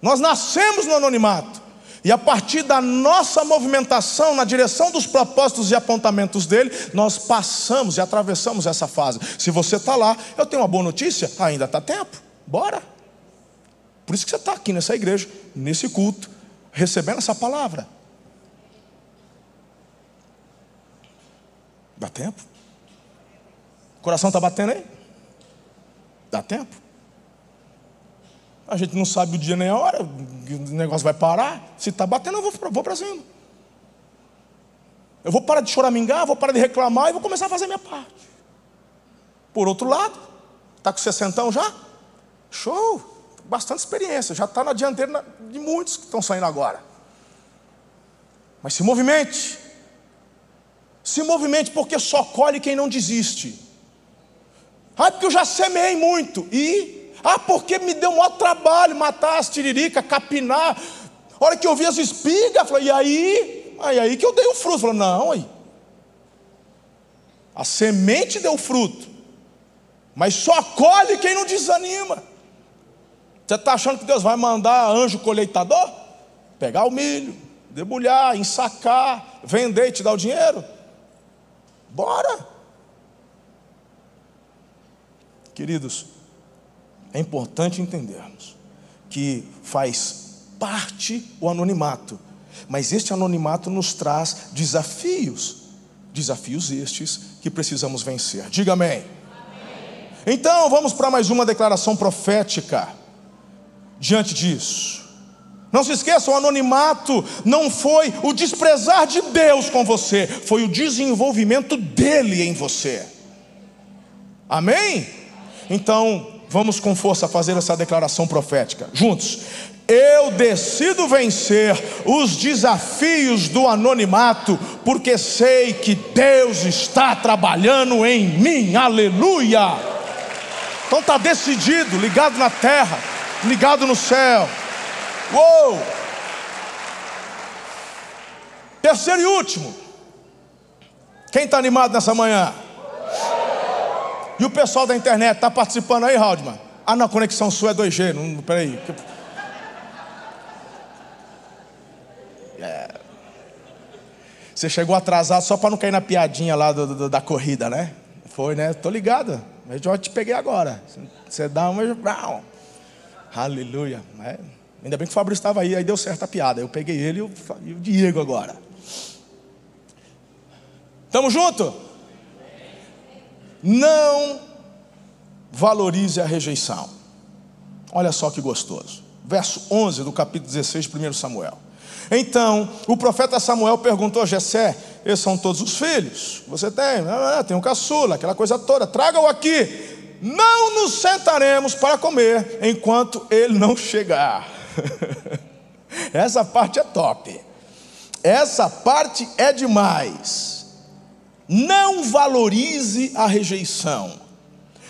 Nós nascemos no anonimato. E a partir da nossa movimentação na direção dos propósitos e apontamentos dele, nós passamos e atravessamos essa fase. Se você está lá, eu tenho uma boa notícia: ainda está tempo. Bora. Por isso que você está aqui nessa igreja, nesse culto, recebendo essa palavra. Dá tempo? O coração está batendo aí? Dá tempo? A gente não sabe o dia nem a hora, o negócio vai parar. Se está batendo, eu vou, vou para cima. Eu vou parar de choramingar, vou parar de reclamar e vou começar a fazer a minha parte. Por outro lado, está com 60 já? Show! Bastante experiência, já está na dianteira de muitos que estão saindo agora. Mas se movimente. Se movimente, porque só colhe quem não desiste. Ah, porque eu já semeei muito. E? Ah, porque me deu um maior trabalho matar as tiririca, capinar. A hora que eu vi as espigas, falei, e aí? Aí, aí que eu dei o fruto. Falei, não, aí. A semente deu fruto. Mas só colhe quem não desanima. Você está achando que Deus vai mandar anjo colheitador? Pegar o milho, debulhar, ensacar, vender e te dar o dinheiro? Bora! Queridos, é importante entendermos que faz parte o anonimato, mas este anonimato nos traz desafios, desafios estes que precisamos vencer. Diga amém. amém. Então, vamos para mais uma declaração profética diante disso. Não se esqueça, o anonimato não foi o desprezar de Deus com você, foi o desenvolvimento dele em você. Amém? Então, vamos com força fazer essa declaração profética. Juntos. Eu decido vencer os desafios do anonimato, porque sei que Deus está trabalhando em mim. Aleluia! Então está decidido, ligado na terra, ligado no céu. Uou! Terceiro e último. Quem está animado nessa manhã? E o pessoal da internet está participando aí, Raudman? Ah, não, a conexão sua é 2G. Não, peraí. É. Você chegou atrasado só para não cair na piadinha lá do, do, da corrida, né? Foi, né? Tô ligado. Eu já te peguei agora. Você dá uma. Aleluia. É. Ainda bem que o Fabrício estava aí, aí deu certo a piada. Eu peguei ele e o Diego agora. Tamo junto? Não valorize a rejeição. Olha só que gostoso. Verso 11 do capítulo 16 de 1 Samuel. Então, o profeta Samuel perguntou a Jessé: Esses são todos os filhos? Você tem? Ah, tem um caçula, aquela coisa toda. Traga-o aqui. Não nos sentaremos para comer enquanto ele não chegar. Essa parte é top. Essa parte é demais. Não valorize a rejeição.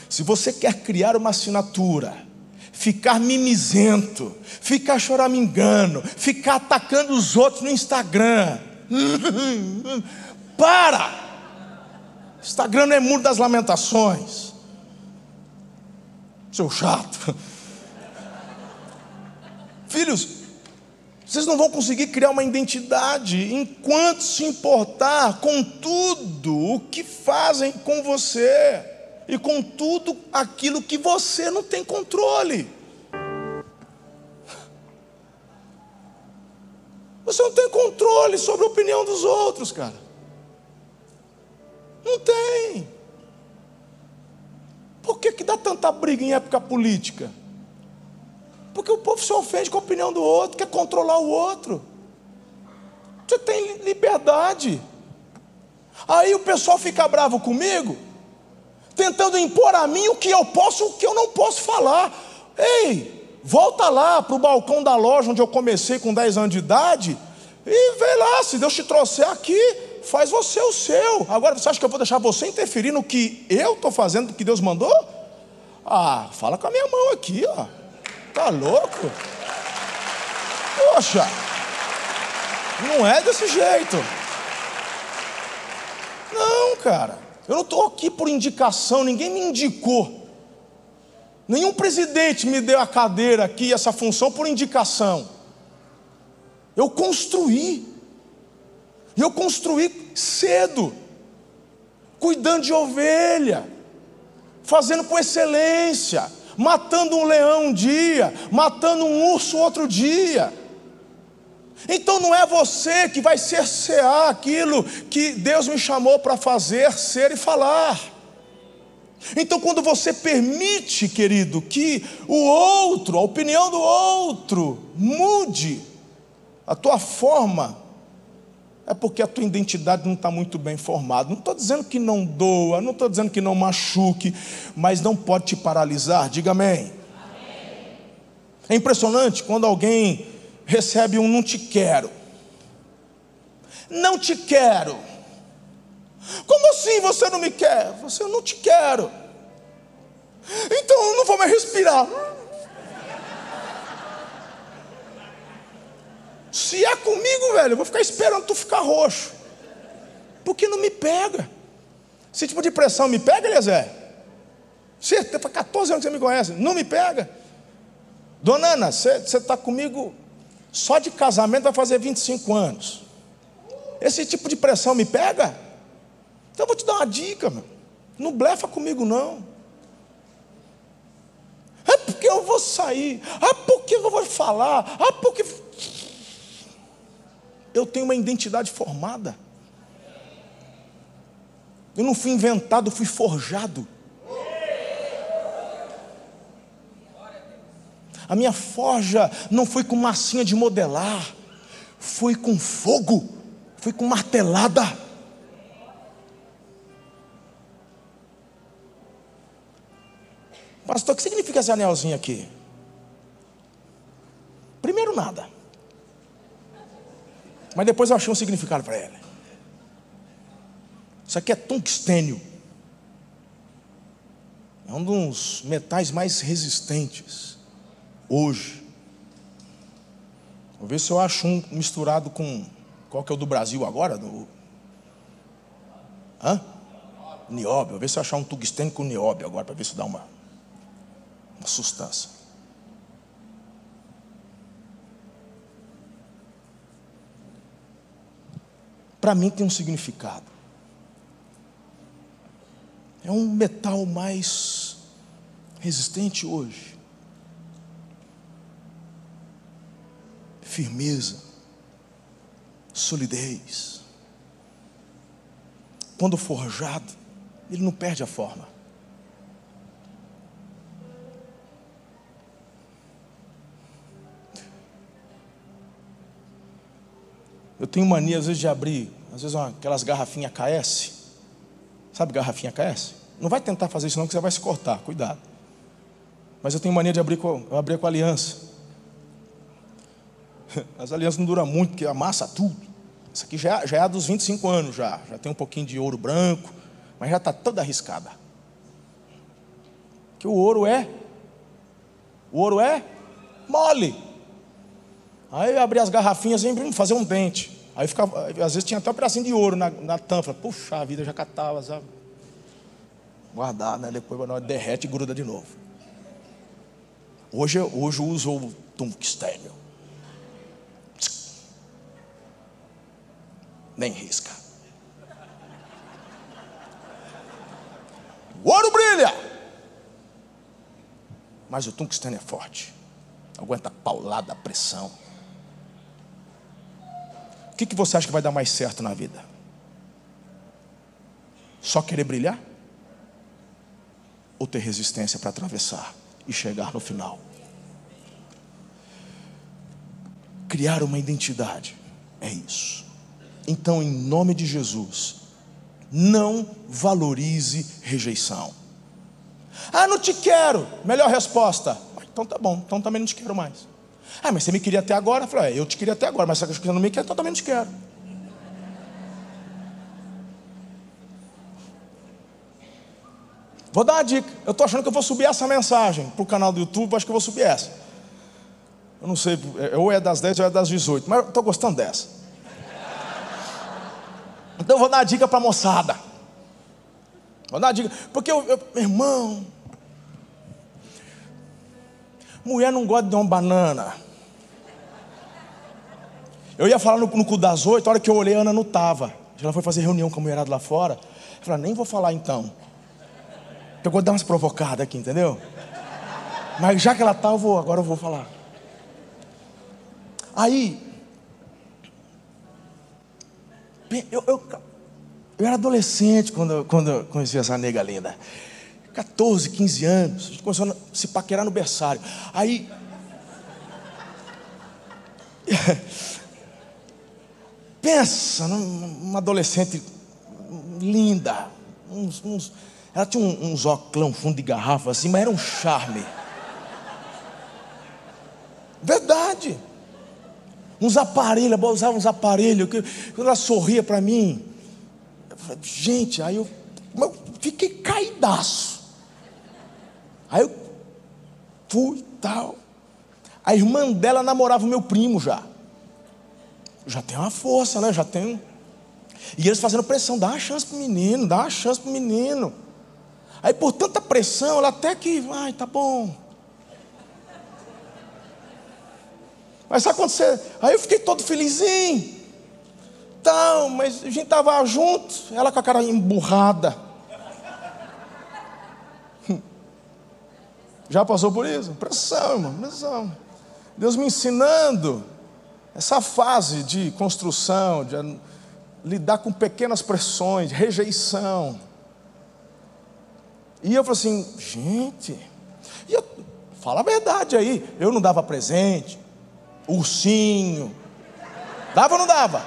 Se você quer criar uma assinatura, ficar mimizento, ficar choramingando, ficar atacando os outros no Instagram, para! Instagram não é muro das lamentações. Seu chato. Filhos, vocês não vão conseguir criar uma identidade enquanto se importar com tudo o que fazem com você e com tudo aquilo que você não tem controle. Você não tem controle sobre a opinião dos outros, cara. Não tem. Por que, que dá tanta briga em época política? Porque o povo se ofende com a opinião do outro, quer controlar o outro. Você tem liberdade. Aí o pessoal fica bravo comigo. tentando impor a mim o que eu posso, o que eu não posso falar. Ei, volta lá para o balcão da loja onde eu comecei com 10 anos de idade e vê lá, se Deus te trouxer aqui, faz você o seu. Agora você acha que eu vou deixar você interferir no que eu estou fazendo, do que Deus mandou? Ah, fala com a minha mão aqui, ó. Tá louco? Poxa, não é desse jeito. Não, cara. Eu não estou aqui por indicação, ninguém me indicou. Nenhum presidente me deu a cadeira aqui, essa função, por indicação. Eu construí. E eu construí cedo, cuidando de ovelha, fazendo com excelência, matando um leão um dia, matando um urso outro dia. Então não é você que vai cercear aquilo que Deus me chamou para fazer, ser e falar. Então, quando você permite, querido, que o outro, a opinião do outro, mude a tua forma, é porque a tua identidade não está muito bem formada. Não estou dizendo que não doa, não estou dizendo que não machuque, mas não pode te paralisar. Diga amém. amém. É impressionante quando alguém recebe um não te quero. Não te quero. Como assim você não me quer? Você não te quero. Então eu não vou mais respirar. Se é comigo, velho, eu vou ficar esperando tu ficar roxo. Porque não me pega. Esse tipo de pressão me pega, Eliezer? Você tem 14 anos que você me conhece, não me pega. Dona Ana, você está comigo só de casamento vai fazer 25 anos. Esse tipo de pressão me pega? Então eu vou te dar uma dica, meu. Não blefa comigo, não. É porque eu vou sair. Ah, porque eu vou falar. Ah, porque eu tenho uma identidade formada. Eu não fui inventado, fui forjado. A minha forja não foi com massinha de modelar, foi com fogo, foi com martelada. Pastor, o que significa esse anelzinho aqui? Primeiro, nada. Mas depois eu achei um significado para ela. Isso aqui é tungstênio. É um dos metais mais resistentes hoje. Vou ver se eu acho um misturado com. Qual que é o do Brasil agora? Do... Hã? Nióbio. Vou ver se eu achar um tungstênio com nióbio agora, para ver se dá uma, uma sustância. Para mim tem um significado. É um metal mais resistente hoje. Firmeza, solidez. Quando forjado, ele não perde a forma. Eu tenho mania, às vezes, de abrir, às vezes, aquelas garrafinhas KS. Sabe garrafinha KS? Não vai tentar fazer isso, não, que você vai se cortar, cuidado. Mas eu tenho mania de abrir com, abrir com aliança. As alianças não duram muito, porque amassa tudo. Isso aqui já, já é dos 25 anos, já. Já tem um pouquinho de ouro branco, mas já está toda arriscada. Que o ouro é. O ouro é mole. Aí eu abri as garrafinhas e fazer um dente. Aí ficava, às vezes tinha até um pedacinho de ouro na, na tampa. Puxa a vida, já catava, sabe? Guardar, né? Depois derrete e gruda de novo. Hoje, hoje eu uso o tungstênio. Nem risca. O ouro brilha. Mas o tungstênio é forte. Aguenta paulada, pressão. Que, que você acha que vai dar mais certo na vida? Só querer brilhar? Ou ter resistência para atravessar e chegar no final? Criar uma identidade é isso. Então, em nome de Jesus, não valorize rejeição. Ah, não te quero. Melhor resposta. Então tá bom, então também não te quero mais. Ah, mas você me queria até agora? Eu falei, é, eu te queria até agora, mas se você não me quer, então também não te quero. Vou dar uma dica. Eu estou achando que eu vou subir essa mensagem para o canal do YouTube, acho que eu vou subir essa. Eu não sei, é, ou é das 10 ou é das 18, mas estou gostando dessa. Então eu vou dar uma dica para a moçada. Vou dar uma dica, porque eu, eu, meu irmão, mulher não gosta de uma banana. Eu ia falar no, no cu das oito, a hora que eu olhei, a Ana não estava. Ela foi fazer reunião com a mulherada lá fora. Eu falei, nem vou falar então. Eu vou dar umas provocadas aqui, entendeu? Mas já que ela está, eu vou, agora eu vou falar. Aí, eu, eu, eu era adolescente quando, quando eu conheci essa nega linda. 14, 15 anos, a gente começou a se paquerar no berçário. Aí. Pensa numa adolescente linda, uns, uns ela tinha uns óculos, fundo de garrafa assim, mas era um charme. Verdade. Uns aparelhos, ela usava uns aparelhos. Quando ela sorria para mim, eu falei, gente, aí eu, eu fiquei caidaço. Aí eu fui tal. A irmã dela namorava o meu primo já. Já tem uma força, né? Já tem. E eles fazendo pressão, dá uma chance pro menino, dá uma chance pro menino. Aí por tanta pressão, ela até que, ai, tá bom. Mas sabe quando você. Aí eu fiquei todo felizinho. Então, mas a gente estava junto, ela com a cara emburrada. Já passou por isso? Pressão, irmão, pressão. Deus me ensinando essa fase de construção, de lidar com pequenas pressões, rejeição. E eu falei assim, gente, e eu, fala a verdade aí, eu não dava presente, ursinho, dava ou não dava?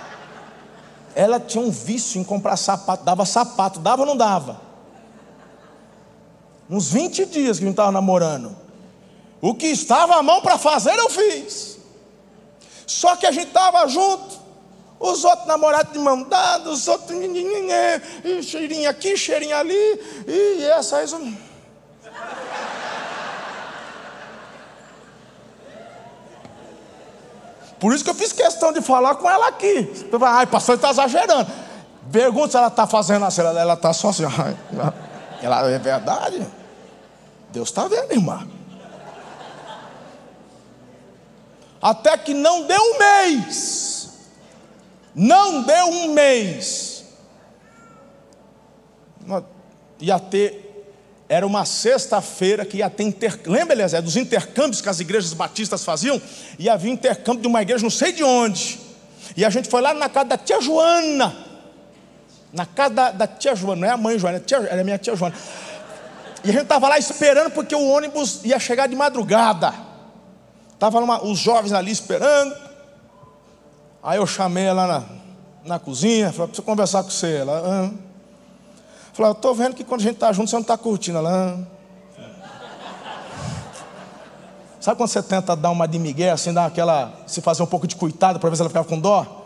Ela tinha um vício em comprar sapato, dava sapato, dava ou não dava? Uns 20 dias que a gente estava namorando. O que estava à mão para fazer, eu fiz. Só que a gente estava junto. Os outros namorados de mão dada, os outros cheirinho aqui, cheirinho ali, e essa aí. Por isso que eu fiz questão de falar com ela aqui. Ai, pastor, está exagerando. Pergunta se ela está fazendo assim. Ela está só assim. Ela é verdade. Deus está vendo, irmã. Até que não deu um mês. Não deu um mês. Ia ter. Era uma sexta-feira que ia ter intercâmbio. Lembra, Eliezer, dos intercâmbios que as igrejas batistas faziam? E havia intercâmbio de uma igreja, não sei de onde. E a gente foi lá na casa da tia Joana. Na casa da, da tia Joana, não é a mãe Joana, é tia, era a minha tia Joana. E a gente estava lá esperando porque o ônibus ia chegar de madrugada. Estavam os jovens ali esperando. Aí eu chamei ela na, na cozinha, falei, preciso conversar com você. Ela, ah. falei, eu estou vendo que quando a gente está junto, você não está curtindo. Ela, ah. Sabe quando você tenta dar uma de migué, assim, dar aquela. se fazer um pouco de cuidado para ver se ela ficava com dó?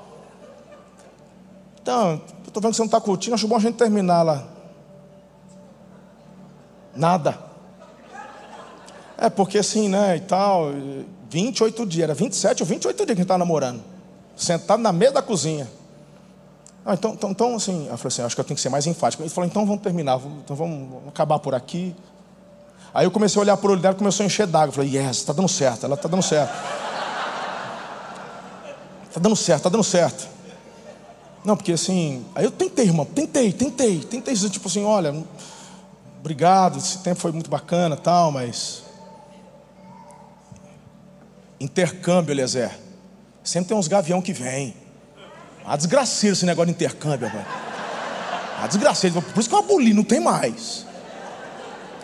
Então, eu estou vendo que você não está curtindo, acho bom a gente terminar lá. Nada. É porque assim, né, e tal, 28 dias, era 27 ou 28 dias que a gente estava namorando sentado na mesa da cozinha. Ah, então, então, então, assim, eu falei assim, acho que eu tenho que ser mais enfático. Ele falou, então vamos terminar, então vamos acabar por aqui. Aí eu comecei a olhar para o olho dela, começou a encher d'água. Eu falei, yes, está dando certo, ela está dando certo. Está dando certo, está dando certo. Não, porque assim, aí eu tentei, irmão, tentei, tentei, tentei dizer, tipo assim, olha, obrigado, esse tempo foi muito bacana tal, mas. Intercâmbio, Eliezer. Sempre tem uns gavião que vem. A desgraceira esse negócio de intercâmbio, rapaz. A desgraceira. Por isso que eu aboli, não tem mais.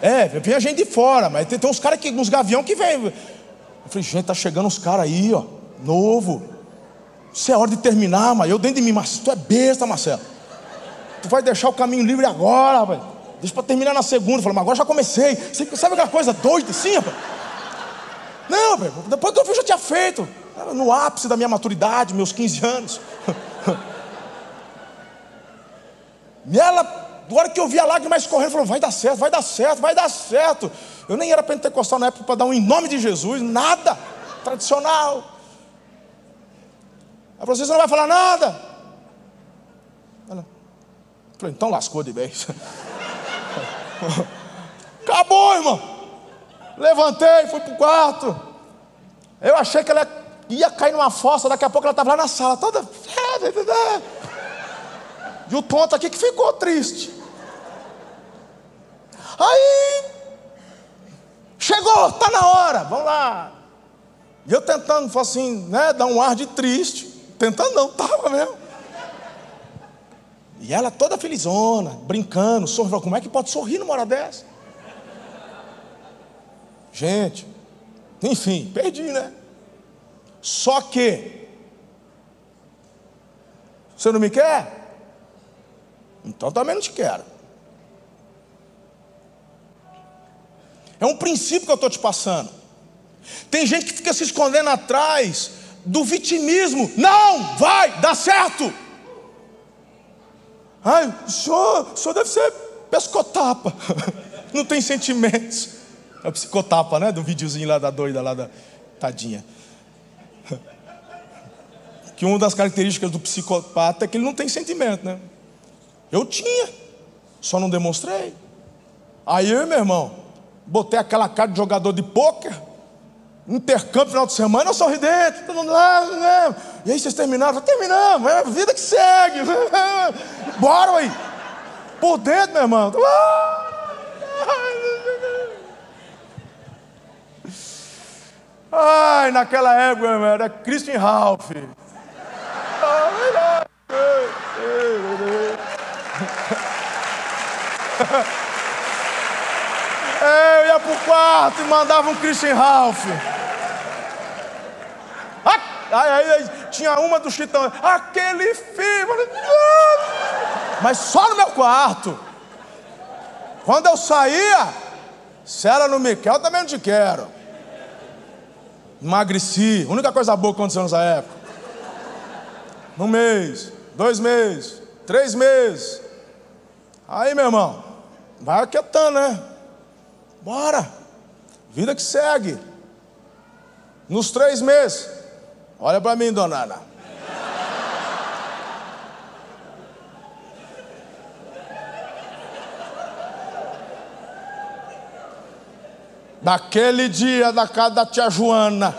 É, vem a gente de fora, mas tem, tem uns caras que, uns gavião que vem. Eu falei, gente, tá chegando uns caras aí, ó, novo. Isso é hora de terminar, mas eu dentro de mim, mas tu é besta, Marcelo. Tu vai deixar o caminho livre agora, rapaz. deixa para terminar na segunda. Eu falei, mas agora já comecei. Você sabe aquela coisa doida assim, rapaz? Não, depois que eu vi, eu já tinha feito. No ápice da minha maturidade, meus 15 anos. E ela, na hora que eu vi a lágrima escorrendo, falou: vai dar certo, vai dar certo, vai dar certo. Eu nem era pentecostal na época para dar um em nome de Jesus, nada. Tradicional. Ela falou: você não vai falar nada. Ela, falei, então lascou de vez. Acabou, irmão. Levantei, fui para o quarto. Eu achei que ela ia cair numa fossa, daqui a pouco ela estava lá na sala, toda. E o tonto aqui que ficou triste. Aí, chegou, tá na hora, vamos lá. E eu tentando, assim, né, dar um ar de triste. Tentando não, tava mesmo. E ela toda felizona, brincando, sorrindo. Como é que pode sorrir numa hora dessa? Gente, enfim, perdi, né? Só que, você não me quer? Então também não te quero. É um princípio que eu estou te passando. Tem gente que fica se escondendo atrás do vitimismo. Não, vai, dá certo. Ai, o senhor, o senhor deve ser pescotapa. Não tem sentimentos. É o psicotapa, né? Do videozinho lá da doida, lá da tadinha. Que uma das características do psicopata é que ele não tem sentimento, né? Eu tinha, só não demonstrei. Aí eu, meu irmão, botei aquela cara de jogador de pôquer, intercâmbio final de semana, eu sorridente, todo mundo lá, né? E aí vocês terminaram? Terminamos, é a vida que segue. Bora aí. Por dentro, meu irmão. Ai, naquela época, meu irmão, era Christian Ralph. É, eu ia pro quarto e mandava um Christian Ralph. Aí, aí, aí, tinha uma do Chitão, aquele filho. Mas só no meu quarto. Quando eu saía, se me quer, eu também não te quero. Emagreci. Única coisa boa que aconteceu nessa época. Um mês, dois meses, três meses. Aí, meu irmão, vai aquietando, né? Bora. Vida que segue. Nos três meses. Olha para mim, dona Ana. Daquele dia da casa da tia Joana.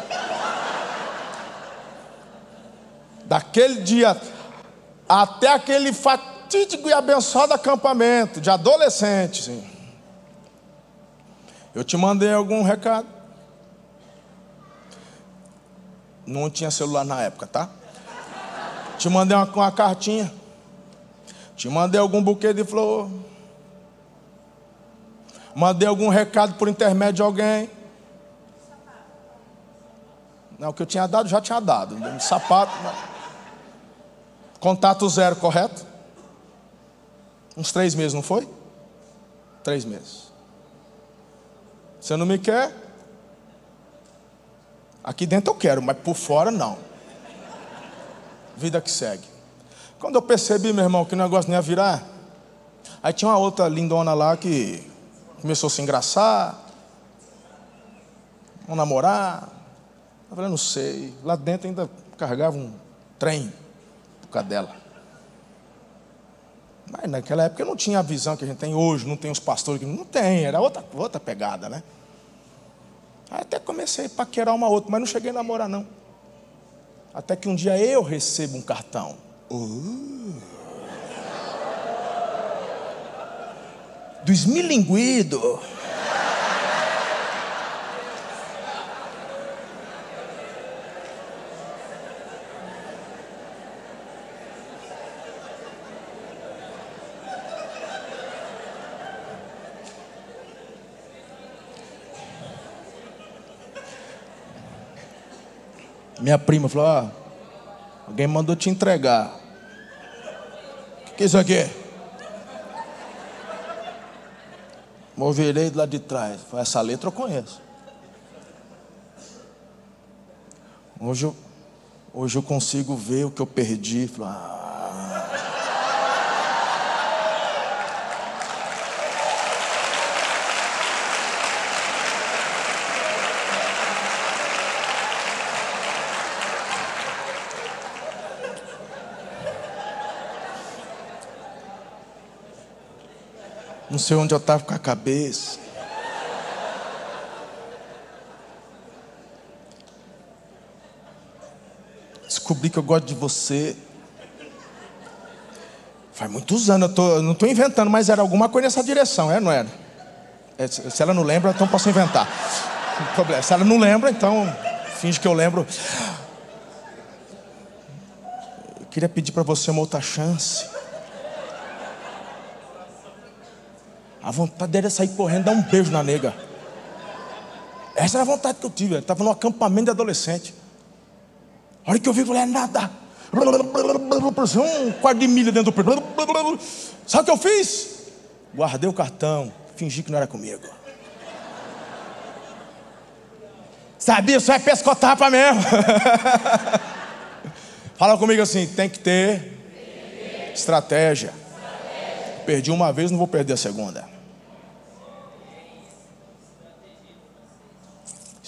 Daquele dia até aquele fatídico e abençoado acampamento de adolescente. Sim. Eu te mandei algum recado. Não tinha celular na época, tá? Te mandei uma, uma cartinha. Te mandei algum buquê de flor. Mandei algum recado por intermédio de alguém. Não, o que eu tinha dado, já tinha dado. Um sapato. Contato zero, correto? Uns três meses, não foi? Três meses. Você não me quer? Aqui dentro eu quero, mas por fora não. Vida que segue. Quando eu percebi, meu irmão, que o negócio não ia virar, aí tinha uma outra lindona lá que começou a se engraçar, vamos namorar. Eu falei, não sei. Lá dentro ainda carregava um trem época dela. Mas naquela época não tinha a visão que a gente tem hoje, não tem os pastores que não tem, era outra, outra pegada, né? Aí até comecei a paquerar uma outra, mas não cheguei a namorar, não. Até que um dia eu recebo um cartão. Uh. Do esmilinguido. Minha prima falou: ah, alguém mandou te entregar. O que, que é isso aqui? Moverei do lado de trás. Essa letra eu conheço. Hoje eu, hoje eu consigo ver o que eu perdi. ah, Não sei onde eu estava com a cabeça. Descobri que eu gosto de você. Faz muitos anos, eu tô, não estou inventando, mas era alguma coisa nessa direção, é, não era? É, se ela não lembra, então posso inventar. Se ela não lembra, então finge que eu lembro. Eu queria pedir para você uma outra chance. A vontade dele é sair correndo, dar um beijo na nega. Essa era a vontade que eu tive. Estava no acampamento de adolescente. A hora que eu vi, eu falei, é nada. Um quarto de milha dentro do. Sabe o que eu fiz? Guardei o cartão, fingi que não era comigo. Sabia, só é pescotar para mesmo. Fala comigo assim: tem que ter estratégia. Perdi uma vez, não vou perder a segunda.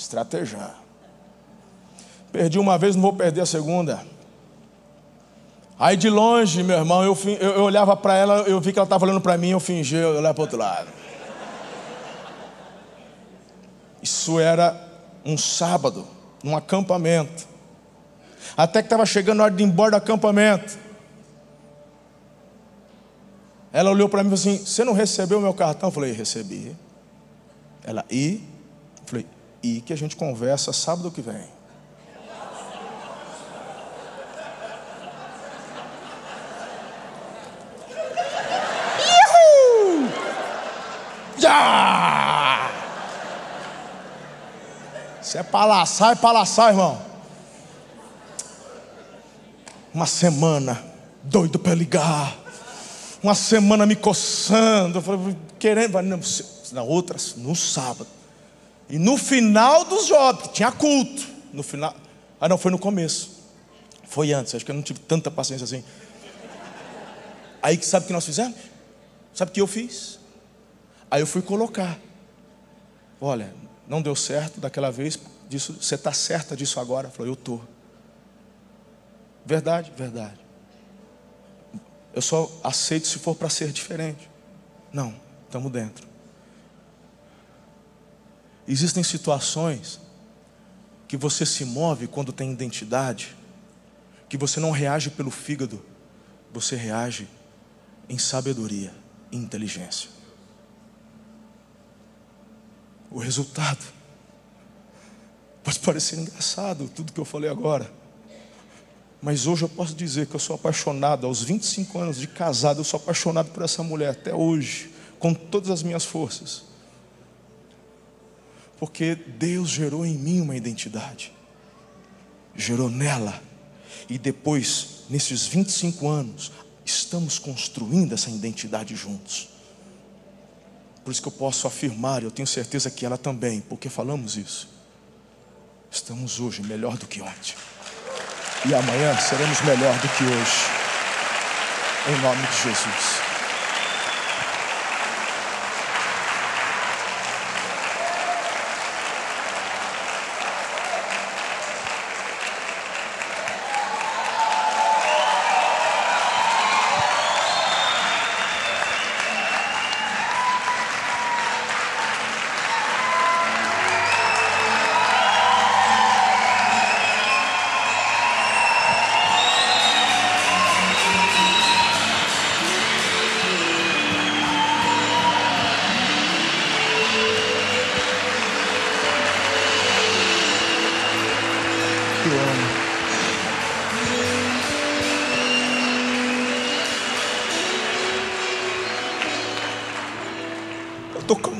Estratejar. Perdi uma vez, não vou perder a segunda. Aí de longe, meu irmão, eu, eu, eu olhava para ela, eu vi que ela estava olhando para mim, eu fingi, eu olhava para outro lado. Isso era um sábado, num acampamento. Até que estava chegando a hora de ir embora do acampamento. Ela olhou para mim e falou assim: Você não recebeu o meu cartão? Eu falei: Recebi. Ela, e? Eu falei: e que a gente conversa sábado que vem. Já! Se é palaçar, é palaçar, irmão. Uma semana, doido para ligar. Uma semana me coçando. Querendo, na outra, no sábado. E no final dos jovens, tinha culto. No final. Ah, não, foi no começo. Foi antes, acho que eu não tive tanta paciência assim. Aí sabe o que nós fizemos? Sabe o que eu fiz? Aí eu fui colocar. Olha, não deu certo daquela vez, disso, você está certa disso agora? Falou, eu estou. Verdade, verdade. Eu só aceito se for para ser diferente. Não, estamos dentro. Existem situações que você se move quando tem identidade, que você não reage pelo fígado, você reage em sabedoria e inteligência. O resultado pode parecer engraçado tudo que eu falei agora. Mas hoje eu posso dizer que eu sou apaixonado, aos 25 anos de casado, eu sou apaixonado por essa mulher até hoje, com todas as minhas forças. Porque Deus gerou em mim uma identidade, gerou nela, e depois, nesses 25 anos, estamos construindo essa identidade juntos. Por isso que eu posso afirmar, eu tenho certeza que ela também, porque falamos isso. Estamos hoje melhor do que ontem. E amanhã seremos melhor do que hoje. Em nome de Jesus.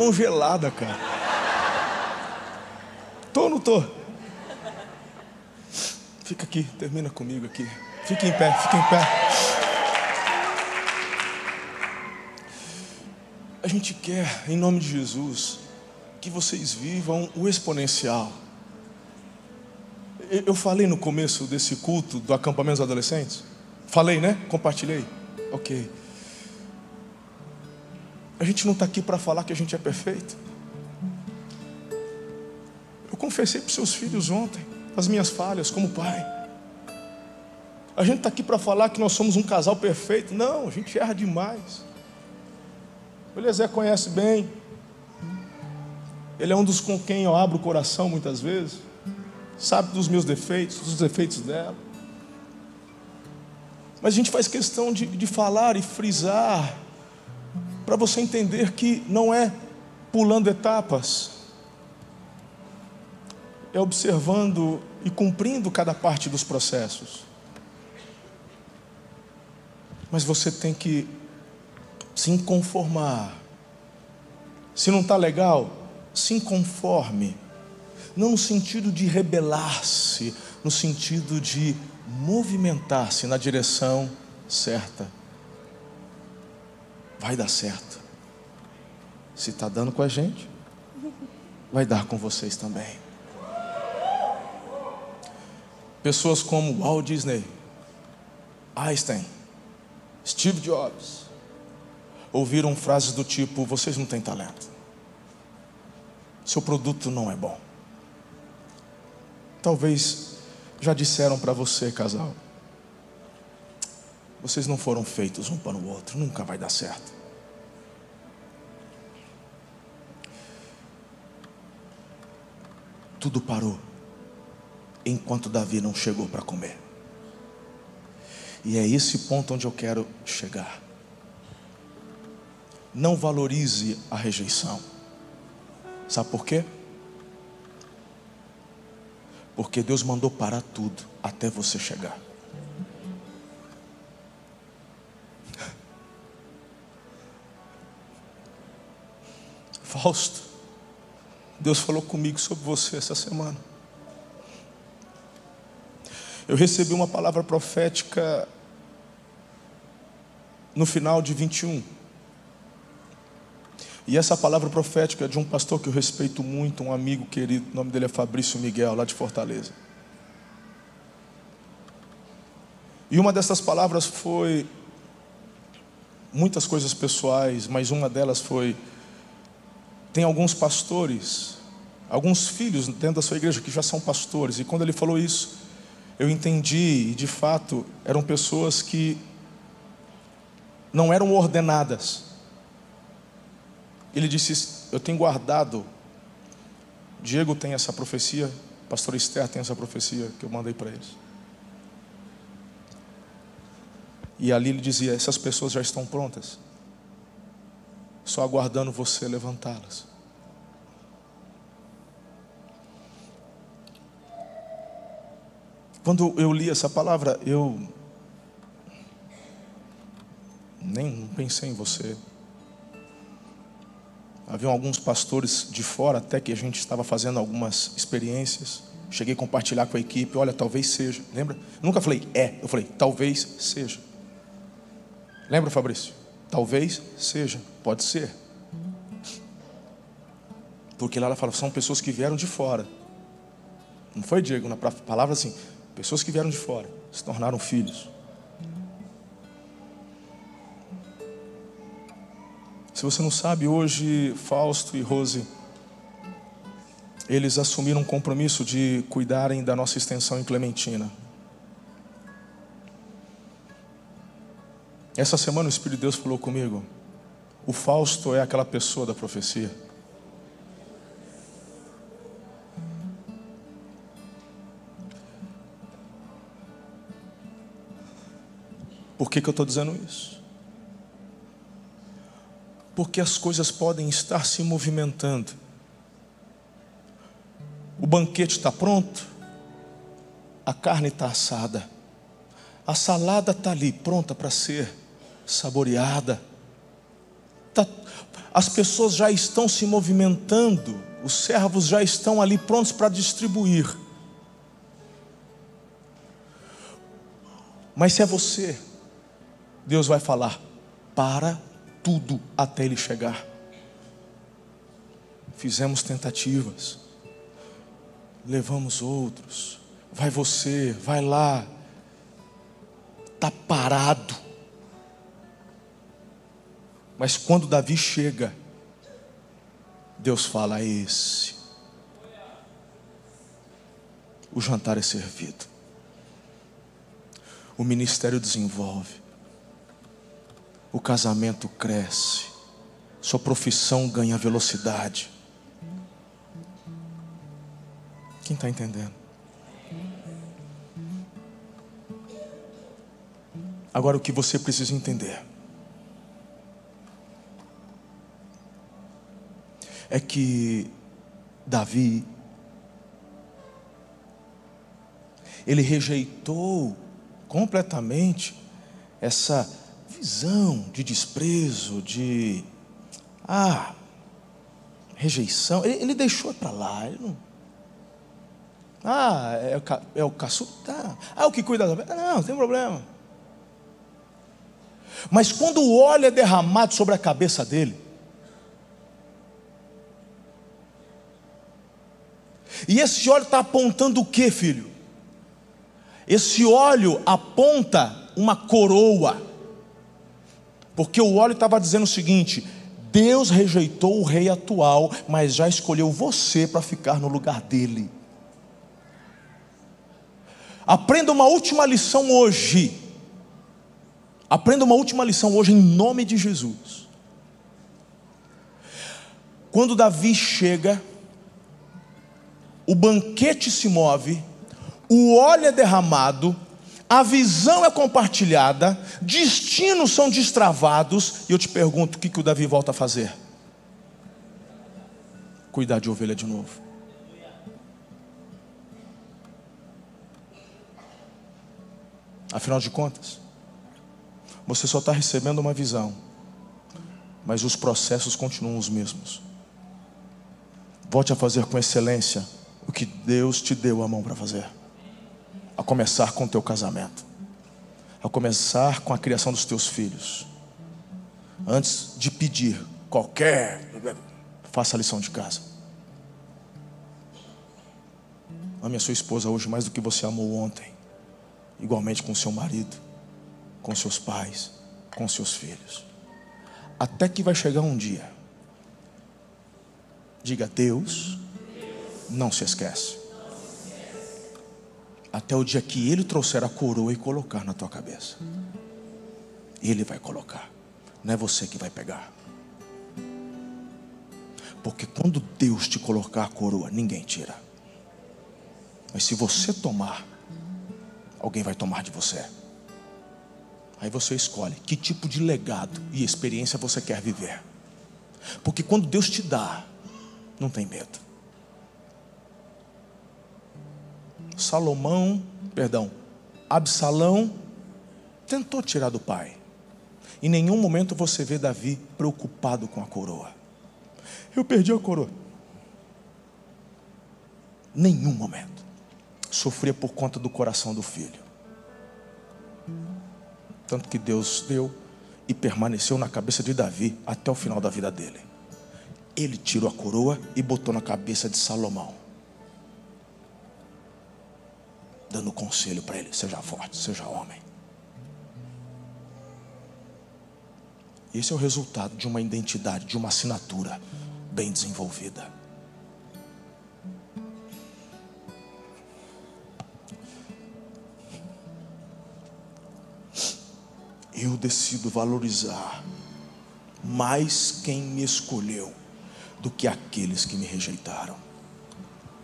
Congelada, cara. Tô ou não tô? Fica aqui, termina comigo aqui. Fique em pé, fique em pé. a gente quer, em nome de Jesus, que vocês vivam o exponencial. Eu falei no começo desse culto do acampamento dos adolescentes? Falei, né? Compartilhei. Ok. A gente não está aqui para falar que a gente é perfeito. Eu confessei para os seus filhos ontem as minhas falhas como pai. A gente está aqui para falar que nós somos um casal perfeito. Não, a gente erra demais. O Eliezer conhece bem. Ele é um dos com quem eu abro o coração muitas vezes. Sabe dos meus defeitos, dos defeitos dela. Mas a gente faz questão de, de falar e frisar, para você entender que não é pulando etapas, é observando e cumprindo cada parte dos processos. Mas você tem que se conformar. Se não está legal, se inconforme. Não no sentido de rebelar-se, no sentido de movimentar-se na direção certa. Vai dar certo. Se está dando com a gente, vai dar com vocês também. Pessoas como Walt Disney, Einstein, Steve Jobs, ouviram frases do tipo: vocês não têm talento, seu produto não é bom. Talvez já disseram para você, casal, vocês não foram feitos um para o outro, nunca vai dar certo. Tudo parou enquanto Davi não chegou para comer. E é esse ponto onde eu quero chegar. Não valorize a rejeição. Sabe por quê? Porque Deus mandou parar tudo até você chegar. Fausto, Deus falou comigo sobre você essa semana. Eu recebi uma palavra profética no final de 21. E essa palavra profética é de um pastor que eu respeito muito, um amigo querido, o nome dele é Fabrício Miguel, lá de Fortaleza. E uma dessas palavras foi muitas coisas pessoais, mas uma delas foi: tem alguns pastores, alguns filhos dentro da sua igreja que já são pastores, e quando ele falou isso, eu entendi, e de fato eram pessoas que não eram ordenadas, ele disse: Eu tenho guardado. Diego tem essa profecia, pastor Esther tem essa profecia que eu mandei para eles. E ali ele dizia: Essas pessoas já estão prontas, só aguardando você levantá-las. Quando eu li essa palavra, eu nem pensei em você. Havia alguns pastores de fora, até que a gente estava fazendo algumas experiências. Cheguei a compartilhar com a equipe, olha, talvez seja. Lembra? nunca falei é, eu falei, talvez seja. Lembra, Fabrício? Talvez seja, pode ser. Porque lá ela fala, são pessoas que vieram de fora. Não foi, Diego? Na palavra assim, pessoas que vieram de fora, se tornaram filhos. Se você não sabe, hoje Fausto e Rose, eles assumiram um compromisso de cuidarem da nossa extensão em Clementina. Essa semana o Espírito de Deus falou comigo. O Fausto é aquela pessoa da profecia. Por que, que eu estou dizendo isso? porque as coisas podem estar se movimentando. O banquete está pronto, a carne está assada, a salada está ali pronta para ser saboreada. Tá, as pessoas já estão se movimentando, os servos já estão ali prontos para distribuir. Mas se é você, Deus vai falar: para tudo até ele chegar. Fizemos tentativas, levamos outros. Vai você, vai lá. Está parado. Mas quando Davi chega, Deus fala: esse. O jantar é servido. O ministério desenvolve. O casamento cresce. Sua profissão ganha velocidade. Quem está entendendo? Agora o que você precisa entender é que Davi ele rejeitou completamente essa visão de desprezo, de ah, rejeição. Ele, ele deixou para lá. Não, ah, é o, é o caçula. Tá. Ah, o que cuida da. Não, não tem problema. Mas quando o óleo é derramado sobre a cabeça dele, e esse óleo está apontando o que, filho? Esse óleo aponta uma coroa, porque o óleo estava dizendo o seguinte: Deus rejeitou o rei atual, mas já escolheu você para ficar no lugar dele. Aprenda uma última lição hoje. Aprenda uma última lição hoje em nome de Jesus. Quando Davi chega, o banquete se move, o óleo é derramado, a visão é compartilhada, destinos são destravados, e eu te pergunto: o que, que o Davi volta a fazer? Cuidar de ovelha de novo. Afinal de contas, você só está recebendo uma visão, mas os processos continuam os mesmos. Volte a fazer com excelência o que Deus te deu a mão para fazer, a começar com o teu casamento, a começar com a criação dos teus filhos. Antes de pedir qualquer, faça a lição de casa. Ame a sua esposa hoje mais do que você amou ontem igualmente com seu marido, com seus pais, com seus filhos. Até que vai chegar um dia. Diga, Deus não se esquece. Até o dia que Ele trouxer a coroa e colocar na tua cabeça. Ele vai colocar. Não é você que vai pegar. Porque quando Deus te colocar a coroa, ninguém tira. Mas se você tomar, alguém vai tomar de você. Aí você escolhe que tipo de legado e experiência você quer viver. Porque quando Deus te dá, não tem medo. Salomão, perdão, Absalão tentou tirar do pai. Em nenhum momento você vê Davi preocupado com a coroa. Eu perdi a coroa. Nenhum momento sofria por conta do coração do filho. Tanto que Deus deu e permaneceu na cabeça de Davi até o final da vida dele. Ele tirou a coroa e botou na cabeça de Salomão, dando conselho para ele: seja forte, seja homem. Esse é o resultado de uma identidade, de uma assinatura bem desenvolvida. eu decido valorizar mais quem me escolheu do que aqueles que me rejeitaram.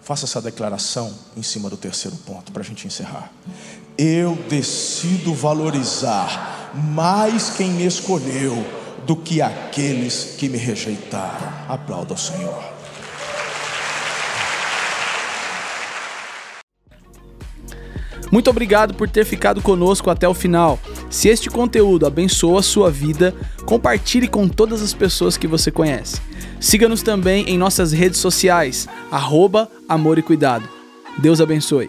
Faça essa declaração em cima do terceiro ponto para a gente encerrar. Eu decido valorizar mais quem me escolheu do que aqueles que me rejeitaram. Aplauda o Senhor. Muito obrigado por ter ficado conosco até o final. Se este conteúdo abençoa a sua vida, compartilhe com todas as pessoas que você conhece. Siga-nos também em nossas redes sociais, arroba Amor e Cuidado. Deus abençoe.